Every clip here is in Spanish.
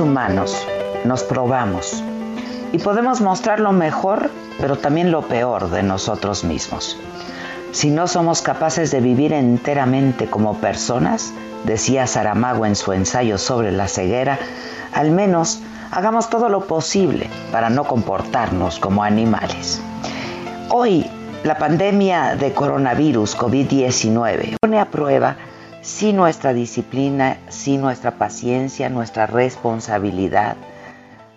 Humanos nos probamos y podemos mostrar lo mejor, pero también lo peor de nosotros mismos. Si no somos capaces de vivir enteramente como personas, decía Saramago en su ensayo sobre la ceguera, al menos hagamos todo lo posible para no comportarnos como animales. Hoy, la pandemia de coronavirus COVID-19 pone a prueba si nuestra disciplina, si nuestra paciencia, nuestra responsabilidad,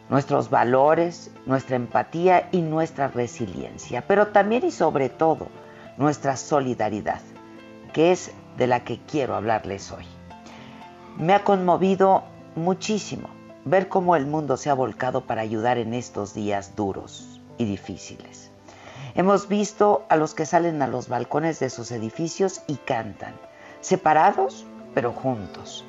nuestros valores, nuestra empatía y nuestra resiliencia, pero también y sobre todo nuestra solidaridad, que es de la que quiero hablarles hoy. Me ha conmovido muchísimo ver cómo el mundo se ha volcado para ayudar en estos días duros y difíciles. Hemos visto a los que salen a los balcones de sus edificios y cantan, separados pero juntos,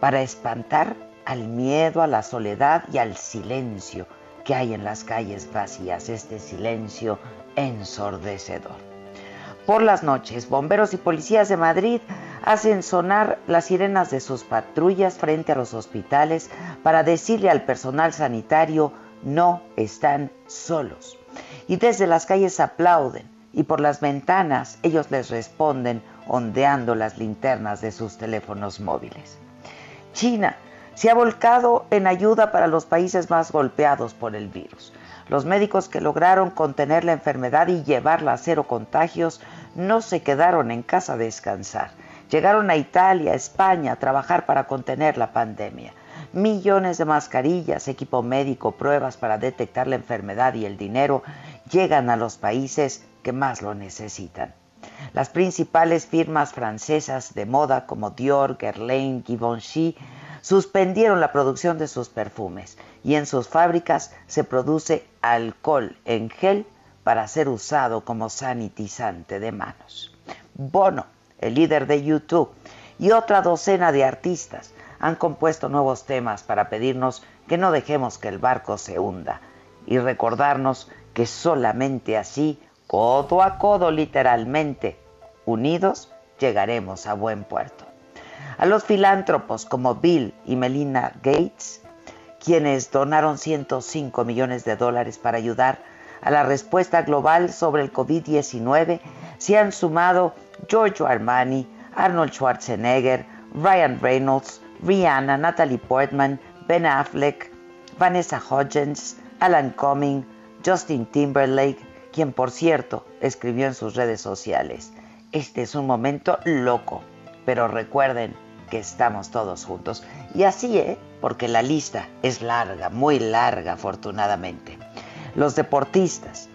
para espantar al miedo, a la soledad y al silencio que hay en las calles vacías, este silencio ensordecedor. Por las noches, bomberos y policías de Madrid hacen sonar las sirenas de sus patrullas frente a los hospitales para decirle al personal sanitario no están solos. Y desde las calles aplauden y por las ventanas ellos les responden ondeando las linternas de sus teléfonos móviles. China se ha volcado en ayuda para los países más golpeados por el virus. Los médicos que lograron contener la enfermedad y llevarla a cero contagios no se quedaron en casa a descansar. Llegaron a Italia, España, a trabajar para contener la pandemia. Millones de mascarillas, equipo médico, pruebas para detectar la enfermedad y el dinero llegan a los países que más lo necesitan. Las principales firmas francesas de moda como Dior, Guerlain, Givenchy suspendieron la producción de sus perfumes y en sus fábricas se produce alcohol en gel para ser usado como sanitizante de manos. Bono, el líder de YouTube, y otra docena de artistas han compuesto nuevos temas para pedirnos que no dejemos que el barco se hunda y recordarnos que solamente así, codo a codo literalmente, unidos, llegaremos a buen puerto. A los filántropos como Bill y Melinda Gates, quienes donaron 105 millones de dólares para ayudar a la respuesta global sobre el COVID-19, se han sumado Giorgio Armani, Arnold Schwarzenegger, Ryan Reynolds, Rihanna, Natalie Portman, Ben Affleck, Vanessa Hudgens, Alan Cumming, Justin Timberlake, quien por cierto escribió en sus redes sociales, este es un momento loco, pero recuerden que estamos todos juntos. Y así, ¿eh? Porque la lista es larga, muy larga afortunadamente. Los deportistas.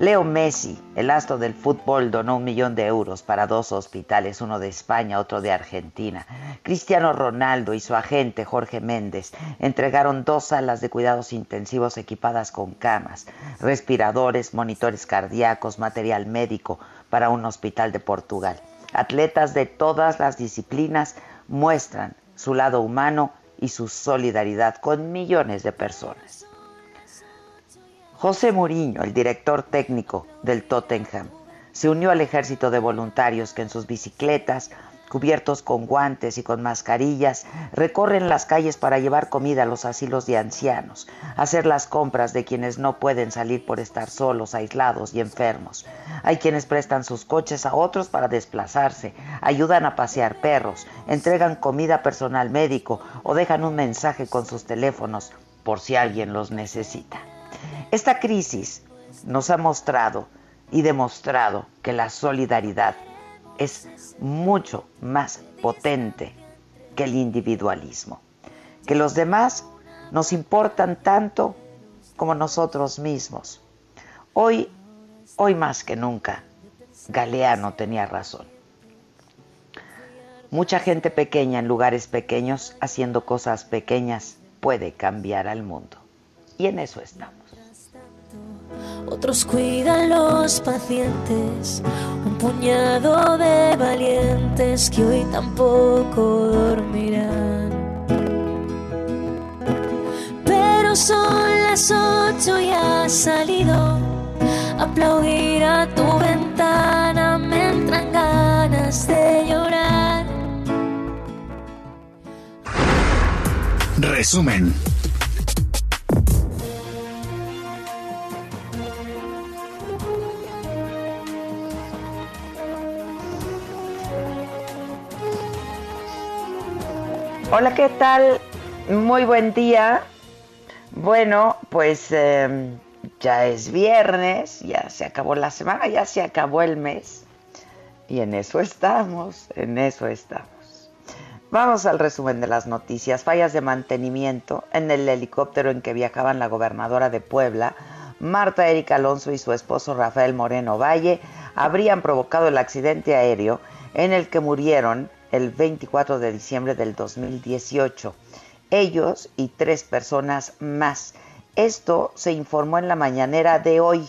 Leo Messi, el astro del fútbol, donó un millón de euros para dos hospitales, uno de España, otro de Argentina. Cristiano Ronaldo y su agente Jorge Méndez entregaron dos salas de cuidados intensivos equipadas con camas, respiradores, monitores cardíacos, material médico para un hospital de Portugal. Atletas de todas las disciplinas muestran su lado humano y su solidaridad con millones de personas. José Mourinho, el director técnico del Tottenham, se unió al ejército de voluntarios que en sus bicicletas cubiertos con guantes y con mascarillas, recorren las calles para llevar comida a los asilos de ancianos, hacer las compras de quienes no pueden salir por estar solos, aislados y enfermos. Hay quienes prestan sus coches a otros para desplazarse, ayudan a pasear perros, entregan comida personal médico o dejan un mensaje con sus teléfonos por si alguien los necesita. Esta crisis nos ha mostrado y demostrado que la solidaridad es mucho más potente que el individualismo, que los demás nos importan tanto como nosotros mismos. Hoy, hoy más que nunca, Galeano tenía razón. Mucha gente pequeña en lugares pequeños haciendo cosas pequeñas puede cambiar al mundo. Y en eso estamos. Otros cuidan los pacientes, un puñado de valientes que hoy tampoco dormirán. Pero son las ocho y has salido aplaudir a tu ventana, me entran ganas de llorar. Resumen. Hola, ¿qué tal? Muy buen día. Bueno, pues em, ya es viernes, ya se acabó la semana, ya se acabó el mes. Y en eso estamos, en eso estamos. Vamos al resumen de las noticias. Fallas de mantenimiento en el helicóptero en que viajaban la gobernadora de Puebla, Marta Erika Alonso y su esposo Rafael Moreno Valle habrían provocado el accidente aéreo en el que murieron el 24 de diciembre del 2018. Ellos y tres personas más. Esto se informó en la mañanera de hoy.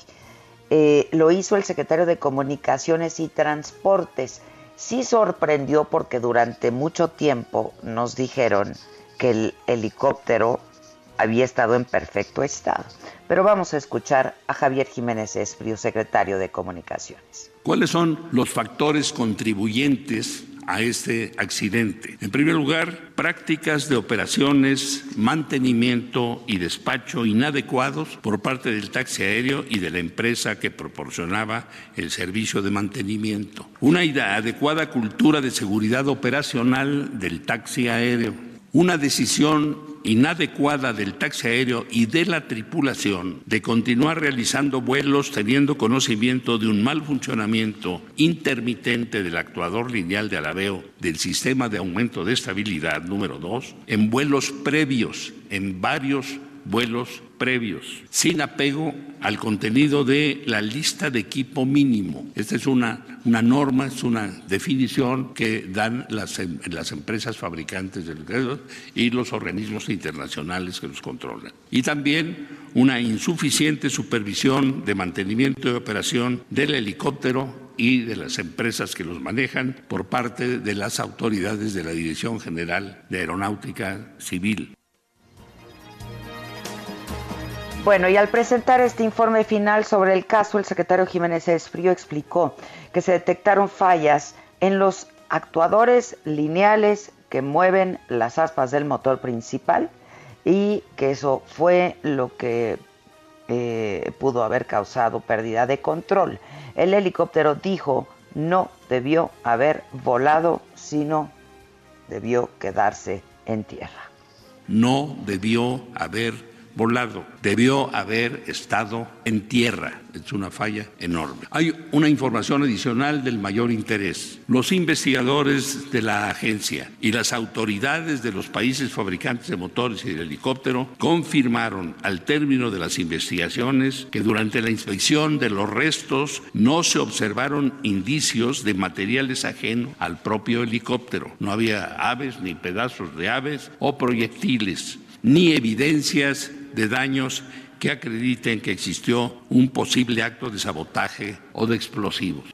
Eh, lo hizo el secretario de Comunicaciones y Transportes. Sí sorprendió porque durante mucho tiempo nos dijeron que el helicóptero había estado en perfecto estado. Pero vamos a escuchar a Javier Jiménez Espriu, secretario de Comunicaciones. ¿Cuáles son los factores contribuyentes a este accidente. En primer lugar, prácticas de operaciones, mantenimiento y despacho inadecuados por parte del taxi aéreo y de la empresa que proporcionaba el servicio de mantenimiento. Una adecuada cultura de seguridad operacional del taxi aéreo. Una decisión inadecuada del taxi aéreo y de la tripulación de continuar realizando vuelos teniendo conocimiento de un mal funcionamiento intermitente del actuador lineal de alabeo del sistema de aumento de estabilidad número 2 en vuelos previos en varios vuelos previos, sin apego al contenido de la lista de equipo mínimo. Esta es una, una norma, es una definición que dan las, em, las empresas fabricantes del y los organismos internacionales que los controlan. Y también una insuficiente supervisión de mantenimiento y operación del helicóptero y de las empresas que los manejan por parte de las autoridades de la Dirección General de Aeronáutica Civil. Bueno, y al presentar este informe final sobre el caso, el secretario Jiménez Esfrío explicó que se detectaron fallas en los actuadores lineales que mueven las aspas del motor principal y que eso fue lo que eh, pudo haber causado pérdida de control. El helicóptero dijo no debió haber volado, sino debió quedarse en tierra. No debió haber volado, debió haber estado en tierra. Es una falla enorme. Hay una información adicional del mayor interés. Los investigadores de la agencia y las autoridades de los países fabricantes de motores y de helicóptero confirmaron al término de las investigaciones que durante la inspección de los restos no se observaron indicios de materiales ajenos al propio helicóptero. No había aves ni pedazos de aves o proyectiles ni evidencias de daños que acrediten que existió un posible acto de sabotaje o de explosivos.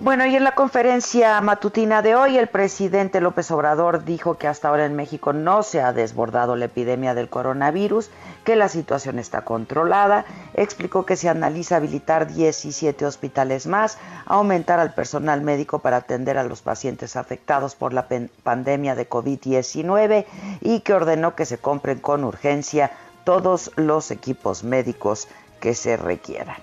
Bueno, y en la conferencia matutina de hoy, el presidente López Obrador dijo que hasta ahora en México no se ha desbordado la epidemia del coronavirus, que la situación está controlada explicó que se analiza habilitar 17 hospitales más, aumentar al personal médico para atender a los pacientes afectados por la pandemia de COVID-19 y que ordenó que se compren con urgencia todos los equipos médicos que se requieran.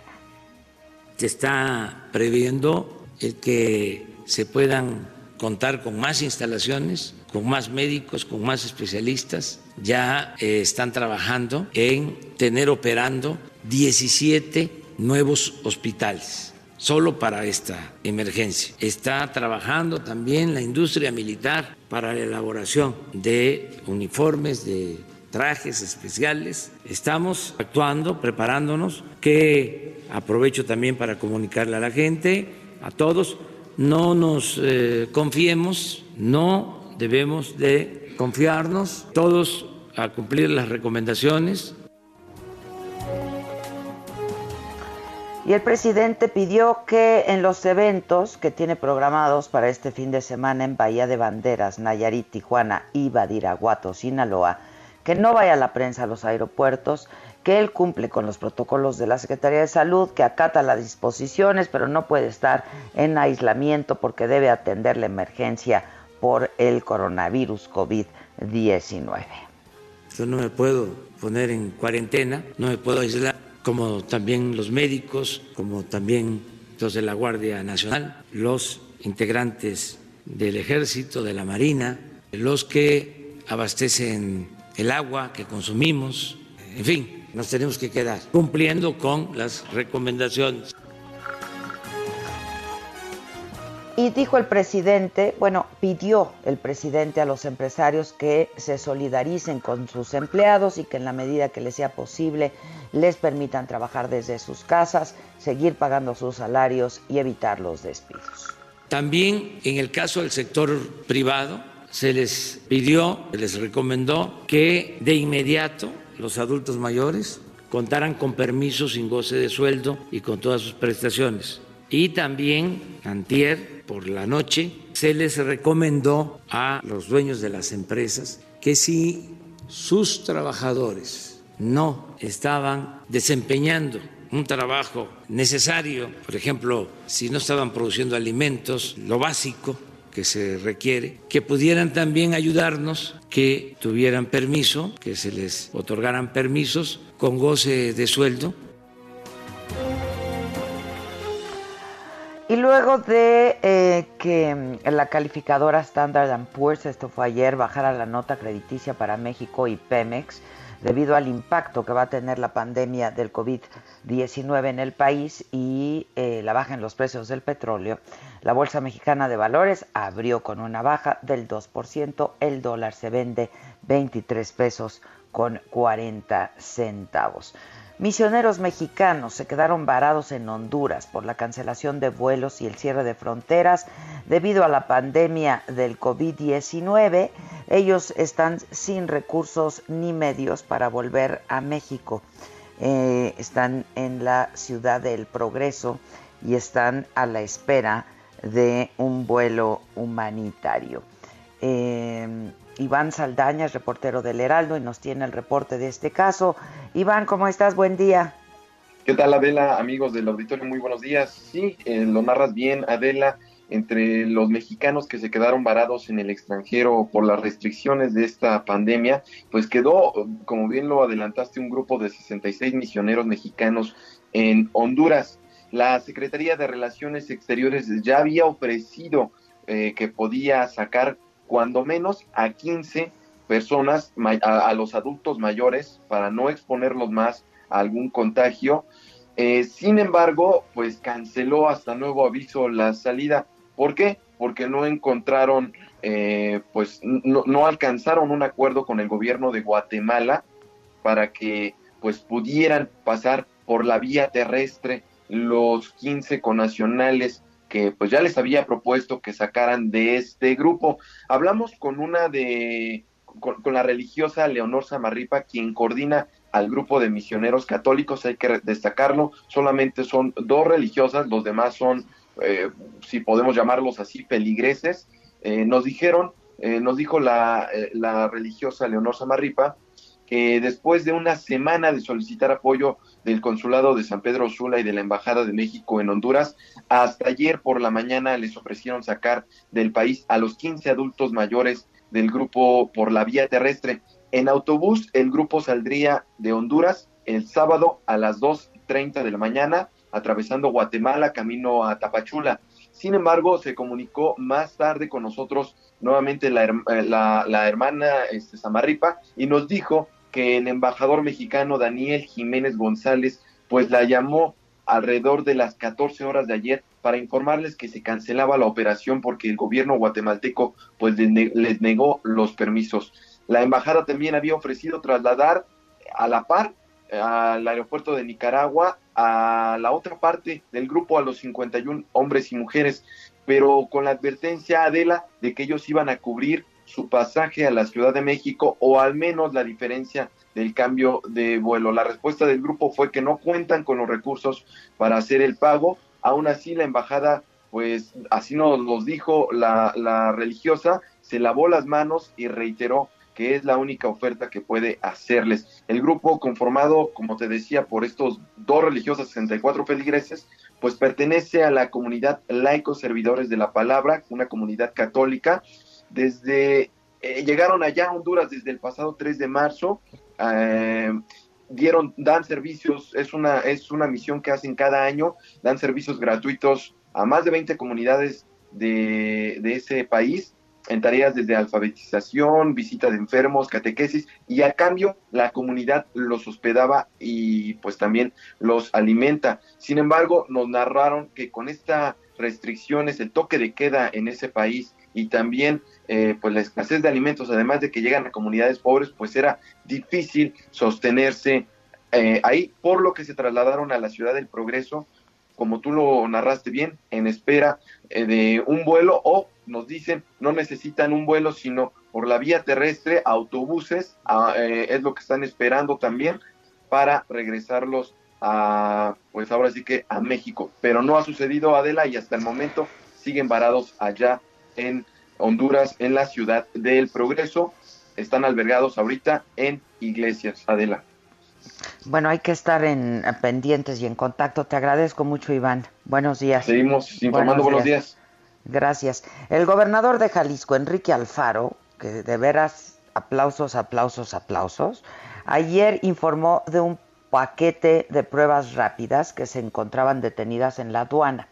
Se está previendo el que se puedan contar con más instalaciones, con más médicos, con más especialistas. Ya eh, están trabajando en tener operando 17 nuevos hospitales solo para esta emergencia. Está trabajando también la industria militar para la elaboración de uniformes, de trajes especiales. Estamos actuando, preparándonos, que aprovecho también para comunicarle a la gente, a todos, no nos eh, confiemos, no debemos de confiarnos, todos a cumplir las recomendaciones. Y el presidente pidió que en los eventos que tiene programados para este fin de semana en Bahía de Banderas, Nayarit, Tijuana y Badiraguato, Sinaloa, que no vaya la prensa a los aeropuertos, que él cumple con los protocolos de la Secretaría de Salud, que acata las disposiciones, pero no puede estar en aislamiento porque debe atender la emergencia por el coronavirus COVID-19. Yo no me puedo poner en cuarentena, no me puedo aislar, como también los médicos, como también los de la Guardia Nacional, los integrantes del Ejército, de la Marina, los que abastecen el agua que consumimos, en fin, nos tenemos que quedar cumpliendo con las recomendaciones. Y dijo el presidente, bueno, pidió el presidente a los empresarios que se solidaricen con sus empleados y que en la medida que les sea posible les permitan trabajar desde sus casas, seguir pagando sus salarios y evitar los despidos. También en el caso del sector privado, se les pidió, se les recomendó que de inmediato los adultos mayores contaran con permiso sin goce de sueldo y con todas sus prestaciones. Y también, antier, por la noche, se les recomendó a los dueños de las empresas que si sus trabajadores no estaban desempeñando un trabajo necesario, por ejemplo, si no estaban produciendo alimentos, lo básico, que se requiere, que pudieran también ayudarnos, que tuvieran permiso, que se les otorgaran permisos con goce de sueldo. Y luego de eh, que la calificadora Standard Poor's, esto fue ayer, bajara la nota crediticia para México y Pemex, debido al impacto que va a tener la pandemia del COVID-19 en el país y eh, la baja en los precios del petróleo, la Bolsa Mexicana de Valores abrió con una baja del 2%, el dólar se vende 23 pesos con 40 centavos. Misioneros mexicanos se quedaron varados en Honduras por la cancelación de vuelos y el cierre de fronteras debido a la pandemia del COVID-19. Ellos están sin recursos ni medios para volver a México. Eh, están en la ciudad del Progreso y están a la espera de un vuelo humanitario. Eh, Iván Saldaña reportero del Heraldo, y nos tiene el reporte de este caso. Iván, ¿cómo estás? Buen día. ¿Qué tal, Adela? Amigos del auditorio, muy buenos días. Sí, eh, lo narras bien, Adela. Entre los mexicanos que se quedaron varados en el extranjero por las restricciones de esta pandemia, pues quedó, como bien lo adelantaste, un grupo de 66 misioneros mexicanos en Honduras. La Secretaría de Relaciones Exteriores ya había ofrecido eh, que podía sacar cuando menos a 15 personas, a, los adultos mayores, para no exponerlos más a algún contagio. Eh, sin embargo, pues canceló hasta nuevo aviso la salida. ¿Por qué? Porque no encontraron, eh, pues no, no, alcanzaron un acuerdo con el gobierno de Guatemala para que pues pudieran pasar por la vía terrestre los 15 conacionales que pues ya les había propuesto que sacaran de este grupo. Hablamos con una de, con, la religiosa Leonor Samarripa, quien coordina al grupo de misioneros católicos, hay que destacarlo, solamente son dos religiosas, los demás son, eh, si podemos llamarlos así, peligreses. Eh, nos dijeron, eh, nos dijo la, la religiosa Leonor Samarripa, que después de una semana de solicitar apoyo del Consulado de San Pedro Sula y de la Embajada de México en Honduras. Hasta ayer por la mañana les ofrecieron sacar del país a los 15 adultos mayores del grupo por la vía terrestre. En autobús, el grupo saldría de Honduras el sábado a las 2.30 de la mañana, atravesando Guatemala, camino a Tapachula. Sin embargo, se comunicó más tarde con nosotros nuevamente la, eh, la, hermana este, Samarripa y nos dijo que el embajador mexicano Daniel Jiménez González pues la llamó alrededor de las 14 horas de ayer para informarles que se cancelaba la operación porque el gobierno guatemalteco pues les negó los permisos. La embajada también había ofrecido trasladar a la par al aeropuerto de Nicaragua a la otra parte del grupo, a los 51 hombres y mujeres, pero con la advertencia, Adela, de que ellos iban a cubrir su pasaje a la Ciudad de México o al menos la diferencia del cambio de vuelo. La respuesta del grupo fue que no cuentan con los recursos para hacer el pago. Aún así, la embajada, pues así nos los dijo la, la religiosa, se lavó las manos y reiteró que es la única oferta que puede hacerles. El grupo conformado, como te decía, por estos dos religiosos 64 feligreses, pues pertenece a la comunidad laicos servidores de la palabra, una comunidad católica. Desde eh, llegaron allá a Honduras desde el pasado 3 de marzo. Eh, dieron, dan servicios, es una, es una misión que hacen cada año, dan servicios gratuitos a más de 20 comunidades de, de ese país en tareas desde alfabetización, visita de enfermos, catequesis, y a cambio la comunidad los hospedaba y pues también los alimenta. Sin embargo, nos narraron que con estas restricciones, el toque de queda en ese país y también eh, pues la escasez de alimentos, además de que llegan a comunidades pobres, pues era difícil sostenerse eh, ahí, por lo que se trasladaron a la ciudad del progreso, como tú lo narraste bien, en espera eh, de un vuelo o nos dicen no necesitan un vuelo, sino por la vía terrestre, autobuses, ah, eh, es lo que están esperando también para regresarlos a, pues ahora sí que a México. Pero no ha sucedido, Adela, y hasta el momento siguen varados allá en Honduras, en la ciudad del Progreso. Están albergados ahorita en iglesias, Adela. Bueno, hay que estar en pendientes y en contacto. Te agradezco mucho, Iván. Buenos días. Seguimos informando. Buenos días. Gracias. El gobernador de Jalisco, Enrique Alfaro, que de veras aplausos, aplausos, aplausos, ayer informó de un paquete de pruebas rápidas que se encontraban detenidas en la aduana.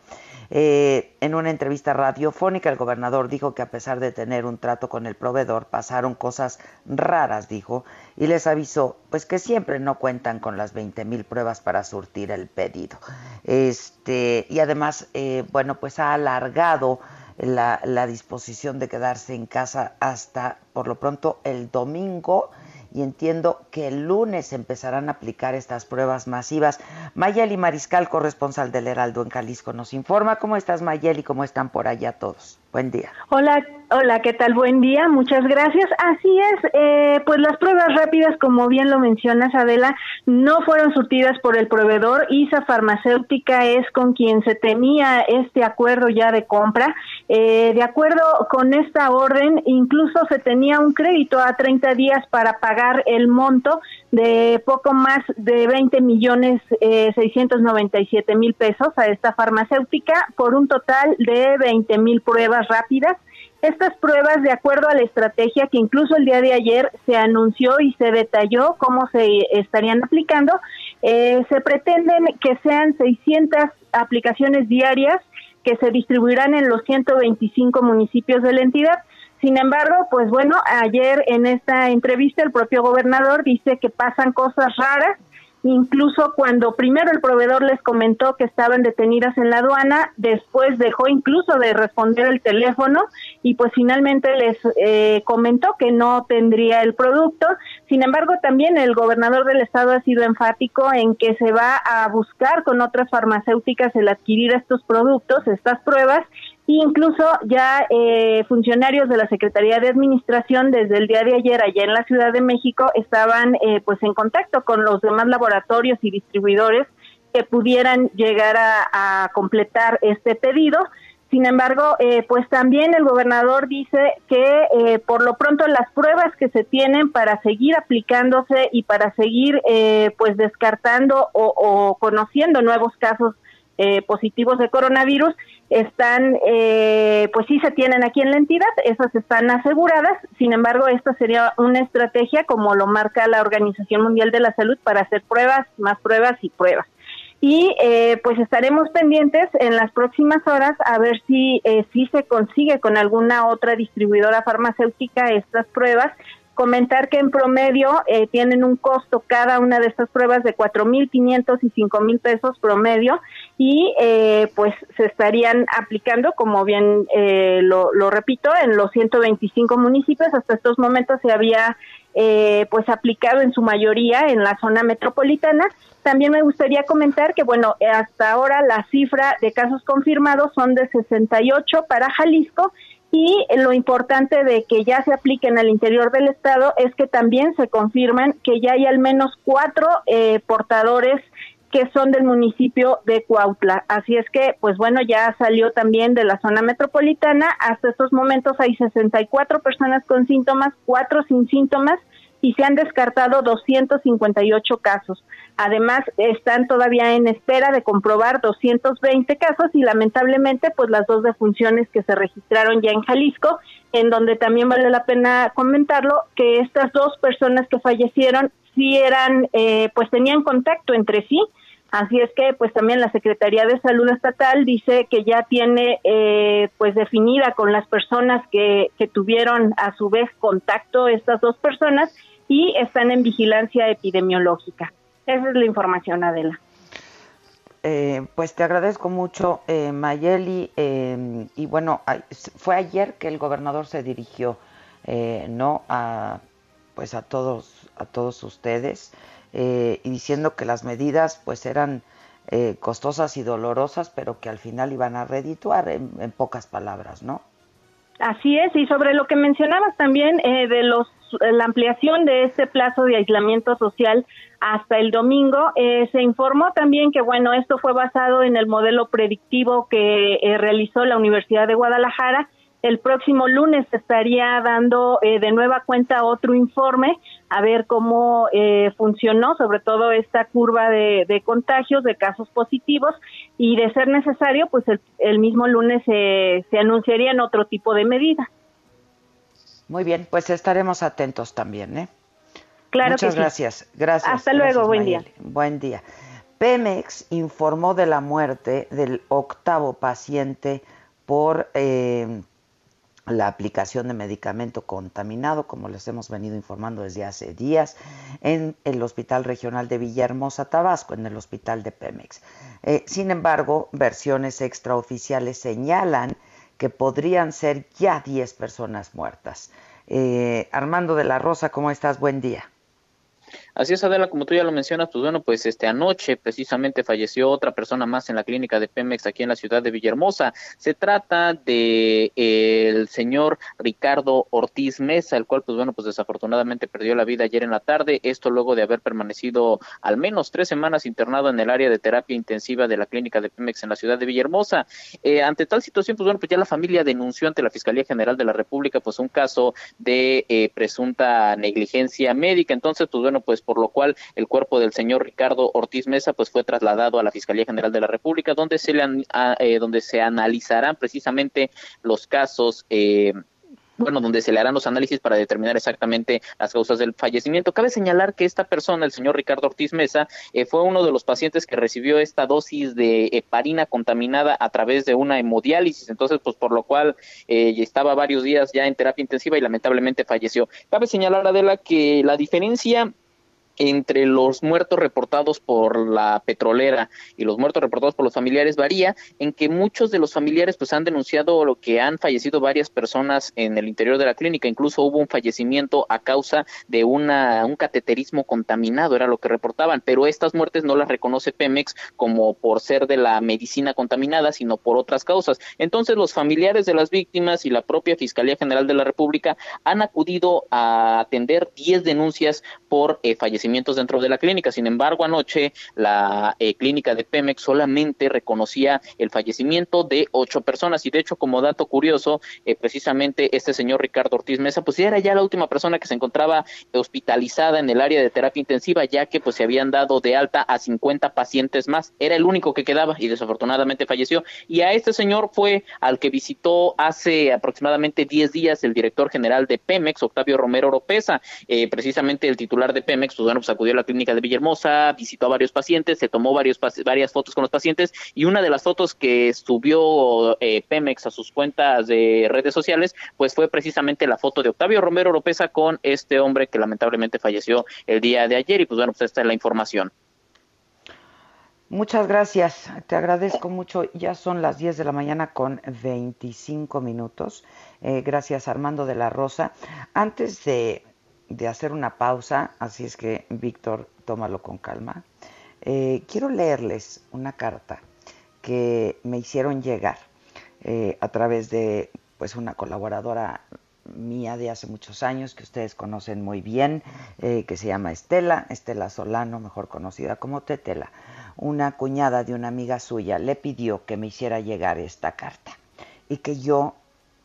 Eh, en una entrevista radiofónica, el gobernador dijo que a pesar de tener un trato con el proveedor, pasaron cosas raras, dijo, y les avisó, pues que siempre no cuentan con las 20 mil pruebas para surtir el pedido. Este, y además, eh, bueno, pues ha alargado la, la disposición de quedarse en casa hasta, por lo pronto, el domingo y entiendo que el lunes empezarán a aplicar estas pruebas masivas. Mayeli Mariscal, corresponsal del Heraldo en Jalisco, nos informa. ¿Cómo estás, Mayeli? ¿Cómo están por allá todos? Buen día. Hola, hola, ¿qué tal? Buen día, muchas gracias. Así es, eh, pues las pruebas rápidas, como bien lo mencionas, Adela, no fueron surtidas por el proveedor. ISA Farmacéutica es con quien se tenía este acuerdo ya de compra. Eh, de acuerdo con esta orden, incluso se tenía un crédito a 30 días para pagar el monto de poco más de 20 millones eh, 697 mil pesos a esta farmacéutica por un total de 20 mil pruebas rápidas. Estas pruebas, de acuerdo a la estrategia que incluso el día de ayer se anunció y se detalló cómo se estarían aplicando, eh, se pretenden que sean 600 aplicaciones diarias que se distribuirán en los 125 municipios de la entidad. Sin embargo, pues bueno, ayer en esta entrevista el propio gobernador dice que pasan cosas raras, incluso cuando primero el proveedor les comentó que estaban detenidas en la aduana, después dejó incluso de responder el teléfono y pues finalmente les eh, comentó que no tendría el producto. Sin embargo, también el gobernador del estado ha sido enfático en que se va a buscar con otras farmacéuticas el adquirir estos productos, estas pruebas, Incluso ya eh, funcionarios de la Secretaría de Administración desde el día de ayer allá en la Ciudad de México estaban eh, pues en contacto con los demás laboratorios y distribuidores que pudieran llegar a, completar este pedido. Sin embargo, eh, pues también el gobernador dice que eh, por lo pronto las pruebas que se tienen para seguir aplicándose y para seguir eh, pues descartando o, o, conociendo nuevos casos positivos de coronavirus están, pues sí se tienen aquí en la entidad, esas están aseguradas. Sin embargo, esta sería una estrategia como lo marca la Organización Mundial de la Salud para hacer pruebas, más pruebas y pruebas y eh, pues estaremos pendientes en las próximas horas a ver si, eh, si se consigue con alguna otra distribuidora farmacéutica estas pruebas. Comentar que en promedio eh, tienen un costo cada una de estas pruebas de 4.500 y 5.000 pesos promedio y pues se estarían aplicando, como bien lo, lo repito, en los 125 municipios. Hasta estos momentos se había eh, pues aplicado en su mayoría en la zona metropolitana. También me gustaría comentar que, bueno, hasta ahora la cifra de casos confirmados son de 68 para Jalisco y lo importante de que ya se apliquen al interior del estado es que también se confirman que ya hay al menos cuatro eh, portadores que son del municipio de Cuautla. Así es que, pues bueno, ya salió también de la zona metropolitana. Hasta estos momentos hay 64 personas con síntomas, cuatro sin síntomas y se han descartado 258 casos. Además, están todavía en espera de comprobar 220 casos y lamentablemente, pues las dos defunciones que se registraron ya en Jalisco, en donde también vale la pena comentarlo, que estas dos personas que fallecieron sí eran, eh, pues tenían contacto entre sí, Así es que, pues también la Secretaría de Salud Estatal dice que ya tiene, eh, pues definida con las personas que, que tuvieron a su vez contacto estas dos personas y están en vigilancia epidemiológica. Esa es la información, Adela. Eh, pues te agradezco mucho, eh, Mayeli. Eh, y bueno, fue ayer que el gobernador se dirigió, eh, no, a, pues a todos, a todos ustedes. Eh, y diciendo que las medidas pues eran eh, costosas y dolorosas, pero que al final iban a redituar en, pocas palabras, ¿no? Así es, y sobre lo que mencionabas también eh, de los la ampliación de este plazo de aislamiento social hasta el domingo, eh, se informó también que bueno, esto fue basado en el modelo predictivo que eh, realizó la Universidad de Guadalajara el próximo lunes estaría dando eh, de nueva cuenta otro informe a ver cómo eh, funcionó, sobre todo esta curva de, de, contagios, de casos positivos, y de ser necesario, pues el, el mismo lunes se, se anunciarían otro tipo de medidas. Muy bien, pues estaremos atentos también, ¿eh? Claro Muchas que gracias. Sí. Gracias. Hasta gracias, luego, buen Mayeli. día. Buen día. Pemex informó de la muerte del octavo paciente por eh, la aplicación de medicamento contaminado, como les hemos venido informando desde hace días, en el Hospital Regional de Villahermosa, Tabasco, en el Hospital de Pemex. Eh, sin embargo, versiones extraoficiales señalan que podrían ser ya 10 personas muertas. Eh, Armando de la Rosa, ¿cómo estás? Buen día. Así es, Adela, como tú ya lo mencionas, pues bueno, pues este anoche precisamente falleció otra persona más en la clínica de Pemex aquí en la ciudad de Villahermosa. Se trata de el señor Ricardo Ortiz Mesa, el cual pues bueno, pues desafortunadamente perdió la vida ayer en la tarde, esto luego de haber permanecido al menos tres semanas internado en el área de terapia intensiva de la clínica de Pemex en la ciudad de Villahermosa. Eh, ante tal situación, pues bueno, pues ya la familia denunció ante la Fiscalía General de la República pues un caso de eh, presunta negligencia médica. Entonces, pues bueno, pues por lo cual el cuerpo del señor Ricardo Ortiz Mesa pues fue trasladado a la Fiscalía General de la República donde se le a, eh, donde se analizarán precisamente los casos eh, bueno, donde se le harán los análisis para determinar exactamente las causas del fallecimiento. Cabe señalar que esta persona, el señor Ricardo Ortiz Mesa, eh, fue uno de los pacientes que recibió esta dosis de heparina contaminada a través de una hemodiálisis, entonces, pues por lo cual eh, estaba varios días ya en terapia intensiva y lamentablemente falleció. Cabe señalar, Adela, que la diferencia entre los muertos reportados por la petrolera y los muertos reportados por los familiares varía en que muchos de los familiares pues han denunciado lo que han fallecido varias personas en el interior de la clínica, incluso hubo un fallecimiento a causa de una un cateterismo contaminado, era lo que reportaban, pero estas muertes no las reconoce Pemex como por ser de la medicina contaminada, sino por otras causas. Entonces los familiares de las víctimas y la propia Fiscalía General de la República han acudido a atender 10 denuncias por eh, fallecimiento dentro de la clínica. Sin embargo, anoche la eh, clínica de Pemex solamente reconocía el fallecimiento de ocho personas. Y de hecho, como dato curioso, eh, precisamente este señor Ricardo Ortiz Mesa, pues era ya la última persona que se encontraba hospitalizada en el área de terapia intensiva, ya que pues se habían dado de alta a 50 pacientes más. Era el único que quedaba y desafortunadamente falleció. Y a este señor fue al que visitó hace aproximadamente 10 días el director general de Pemex, Octavio Romero Oropesa. Eh, precisamente el titular de Pemex, bueno, pues acudió a la clínica de Villahermosa, visitó a varios pacientes, se tomó varios, varias fotos con los pacientes y una de las fotos que subió eh, Pemex a sus cuentas de redes sociales, pues fue precisamente la foto de Octavio Romero Oropesa con este hombre que lamentablemente falleció el día de ayer y pues bueno, pues esta es la información. Muchas gracias, te agradezco mucho. Ya son las 10 de la mañana con 25 minutos. Eh, gracias Armando de la Rosa. Antes de, hacer una pausa, así es que Víctor, tómalo con calma, eh, quiero leerles una carta que me hicieron llegar eh, a través de pues una colaboradora mía de hace muchos años que ustedes conocen muy bien, que se llama Estela, Estela Solano, mejor conocida como Tetela. Una cuñada de una amiga suya le pidió que me hiciera llegar esta carta y que yo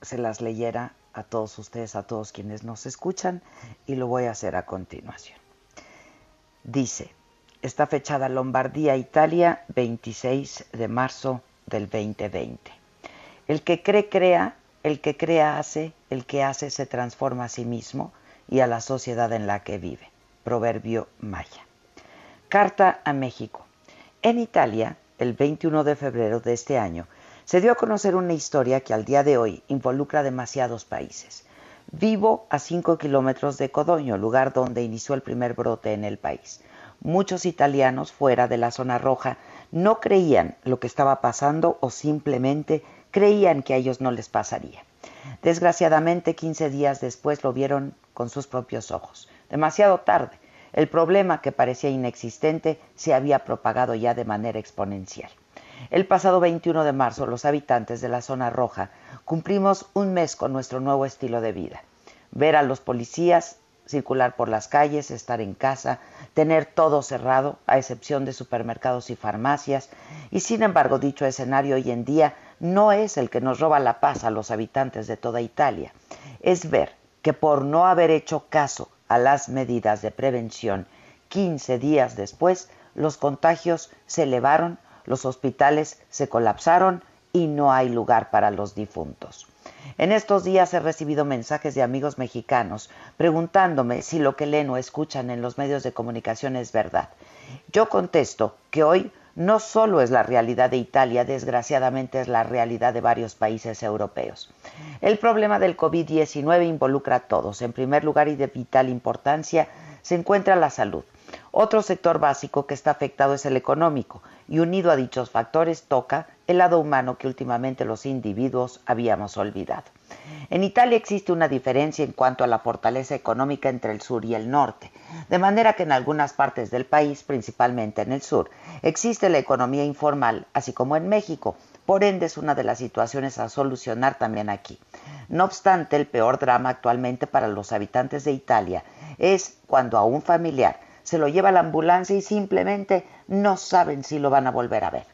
se las leyera a todos ustedes, a todos quienes nos escuchan, y lo voy a hacer a continuación. Dice, está fechada Lombardía, Italia, 26 de marzo del 2020. El que cree, crea, el que crea, hace, el que hace se transforma a sí mismo y a la sociedad en la que vive. Proverbio maya. Carta a México. En Italia, el 21 de febrero de este año, se dio a conocer una historia que al día de hoy involucra demasiados países. Vivo a 5 kilómetros de Codoño, lugar donde inició el primer brote en el país. Muchos italianos fuera de la zona roja no creían lo que estaba pasando o simplemente creían que a ellos no les pasaría. Desgraciadamente, 15 días después lo vieron con sus propios ojos. Demasiado tarde el problema, que parecía inexistente, se había propagado ya de manera exponencial. El pasado 21 de marzo, los habitantes de la zona roja cumplimos un mes con nuestro nuevo estilo de vida. Ver a los policías circular por las calles, estar en casa, tener todo cerrado, a excepción de supermercados y farmacias, y sin embargo dicho escenario hoy en día no es el que nos roba la paz a los habitantes de toda Italia, es ver que por no haber hecho caso a las medidas de prevención, 15 días después los contagios se elevaron, los hospitales se colapsaron y no hay lugar para los difuntos. En estos días he recibido mensajes de amigos mexicanos preguntándome si lo que leen o escuchan en los medios de comunicación es verdad. Yo contesto que hoy no solo es la realidad de Italia, desgraciadamente es la realidad de varios países europeos. El problema del COVID-19 involucra a todos. En primer lugar y de vital importancia se encuentra la salud. Otro sector básico que está afectado es el económico y unido a dichos factores toca el lado humano que últimamente los individuos habíamos olvidado. En Italia existe una diferencia en cuanto a la fortaleza económica entre el sur y el norte, de manera que en algunas partes del país, principalmente en el sur, existe la economía informal, así como en México, por ende es una de las situaciones a solucionar también aquí. No obstante, el peor drama actualmente para los habitantes de Italia es cuando a un familiar se lo lleva a la ambulancia y simplemente no saben si lo van a volver a ver.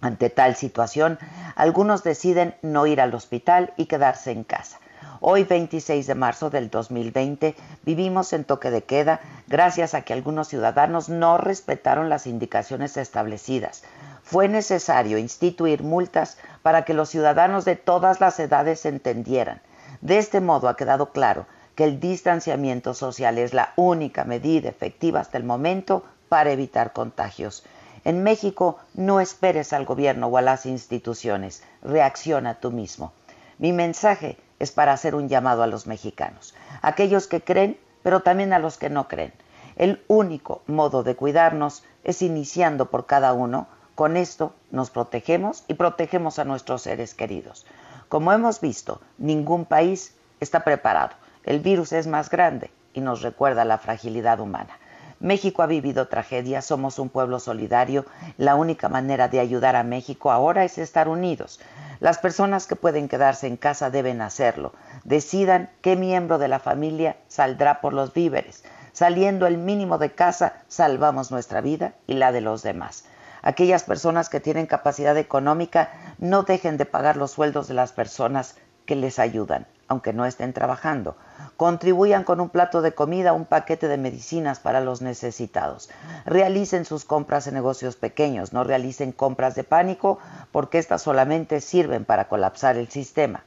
Ante tal situación, algunos deciden no ir al hospital y quedarse en casa. Hoy, 26 de marzo del 2020, vivimos en toque de queda gracias a que algunos ciudadanos no respetaron las indicaciones establecidas. Fue necesario instituir multas para que los ciudadanos de todas las edades entendieran. De este modo ha quedado claro que el distanciamiento social es la única medida efectiva hasta el momento para evitar contagios. En México no esperes al gobierno o a las instituciones, reacciona tú mismo. Mi mensaje es para hacer un llamado a los mexicanos, aquellos que creen, pero también a los que no creen. El único modo de cuidarnos es iniciando por cada uno. Con esto nos protegemos y protegemos a nuestros seres queridos. Como hemos visto, ningún país está preparado. El virus es más grande y nos recuerda la fragilidad humana. México ha vivido tragedias, somos un pueblo solidario. La única manera de ayudar a México ahora es estar unidos. Las personas que pueden quedarse en casa deben hacerlo. Decidan qué miembro de la familia saldrá por los víveres. Saliendo el mínimo de casa, salvamos nuestra vida y la de los demás. Aquellas personas que tienen capacidad económica no dejen de pagar los sueldos de las personas que les ayudan, aunque no estén trabajando. Contribuyan con un plato de comida, un paquete de medicinas para los necesitados. Realicen sus compras en negocios pequeños, no realicen compras de pánico porque estas solamente sirven para colapsar el sistema.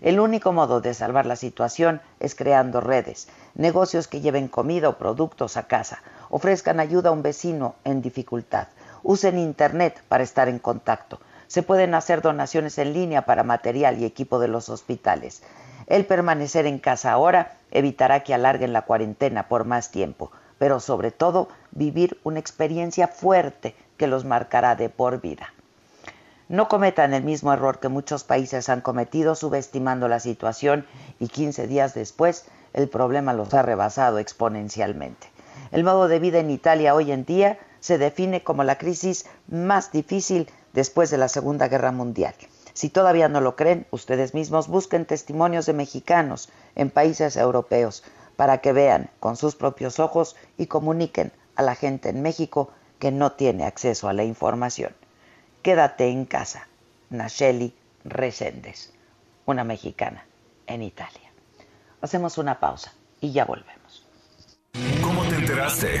El único modo de salvar la situación es creando redes, negocios que lleven comida o productos a casa, ofrezcan ayuda a un vecino en dificultad, usen Internet para estar en contacto. Se pueden hacer donaciones en línea para material y equipo de los hospitales. El permanecer en casa ahora evitará que alarguen la cuarentena por más tiempo, pero sobre todo vivir una experiencia fuerte que los marcará de por vida. No cometan el mismo error que muchos países han cometido subestimando la situación y 15 días después el problema los ha rebasado exponencialmente. El modo de vida en Italia hoy en día se define como la crisis más difícil después de la Segunda Guerra Mundial. Si todavía no lo creen, ustedes mismos busquen testimonios de mexicanos en países europeos para que vean con sus propios ojos y comuniquen a la gente en México que no tiene acceso a la información. Quédate en casa. Nacheli Reséndez, una mexicana en Italia. Hacemos una pausa y ya volvemos. ¿Cómo te enteraste?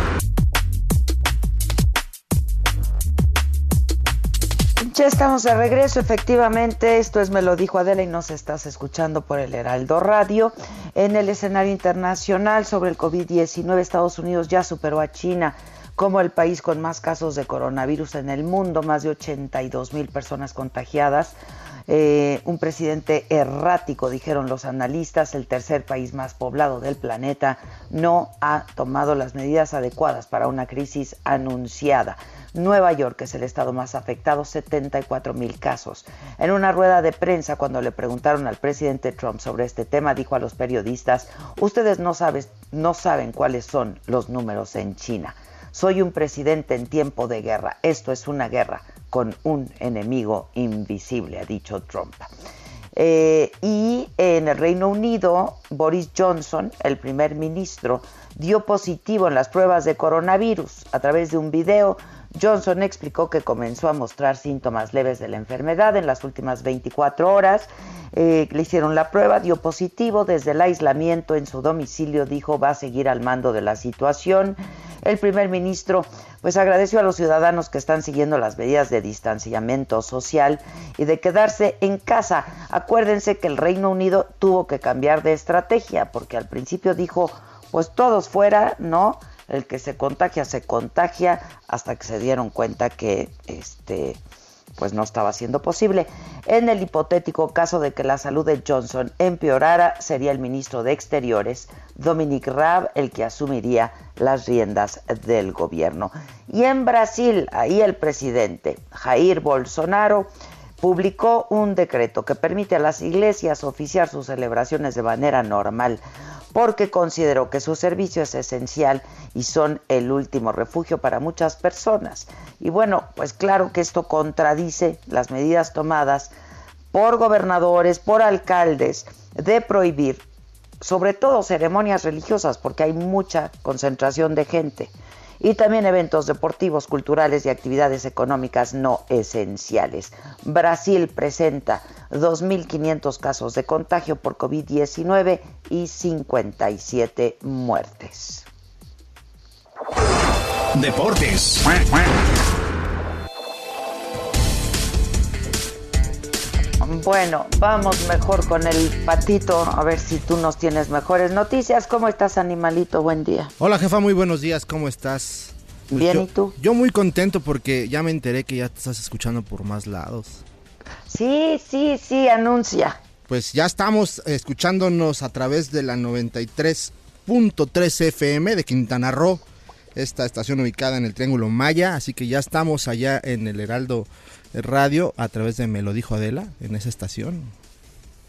Ya estamos de regreso, efectivamente, esto es Me lo dijo Adela y nos estás escuchando por el Heraldo Radio. En el escenario internacional sobre el COVID-19, Estados Unidos ya superó a China como el país con más casos de coronavirus en el mundo, más de 82 mil personas contagiadas. Eh, un presidente errático, dijeron los analistas, el tercer país más poblado del planeta, no ha tomado las medidas adecuadas para una crisis anunciada. Nueva York es el estado más afectado, 74 mil casos. En una rueda de prensa, cuando le preguntaron al presidente Trump sobre este tema, dijo a los periodistas, ustedes no, no saben cuáles son los números en China. Soy un presidente en tiempo de guerra. Esto es una guerra con un enemigo invisible, ha dicho Trump. Eh, y en el Reino Unido, Boris Johnson, el primer ministro, dio positivo en las pruebas de coronavirus. A través de un video, Johnson explicó que comenzó a mostrar síntomas leves de la enfermedad en las últimas 24 horas. Eh, le hicieron la prueba, dio positivo desde el aislamiento en su domicilio, dijo va a seguir al mando de la situación. El primer ministro pues agradeció a los ciudadanos que están siguiendo las medidas de distanciamiento social y de quedarse en casa. Acuérdense que el Reino Unido tuvo que cambiar de estrategia porque al principio dijo pues todos fuera, ¿no? El que se contagia se contagia hasta que se dieron cuenta que este pues no estaba siendo posible. En el hipotético caso de que la salud de Johnson empeorara, sería el ministro de Exteriores, Dominic Raab, el que asumiría las riendas del gobierno. Y en Brasil, ahí el presidente Jair Bolsonaro publicó un decreto que permite a las iglesias oficiar sus celebraciones de manera normal porque consideró que su servicio es esencial y son el último refugio para muchas personas. Y bueno, pues claro que esto contradice las medidas tomadas por gobernadores, por alcaldes, de prohibir sobre todo ceremonias religiosas, porque hay mucha concentración de gente y también eventos deportivos, culturales y actividades económicas no esenciales. Brasil presenta 2.500 casos de contagio por COVID-19 y 57 muertes. Deportes. Bueno, vamos mejor con el patito, a ver si tú nos tienes mejores noticias. ¿Cómo estás, animalito? Buen día. Hola, jefa, muy buenos días, ¿cómo estás? Pues Bien, ¿y tú? Yo muy contento porque ya me enteré que ya te estás escuchando por más lados. Sí, sí, sí, anuncia. Pues ya estamos escuchándonos a través de la 93.3 FM de Quintana Roo, esta estación ubicada en el Triángulo Maya, así que ya estamos allá en el Heraldo Radio a través de Me lo dijo Adela, en esa estación.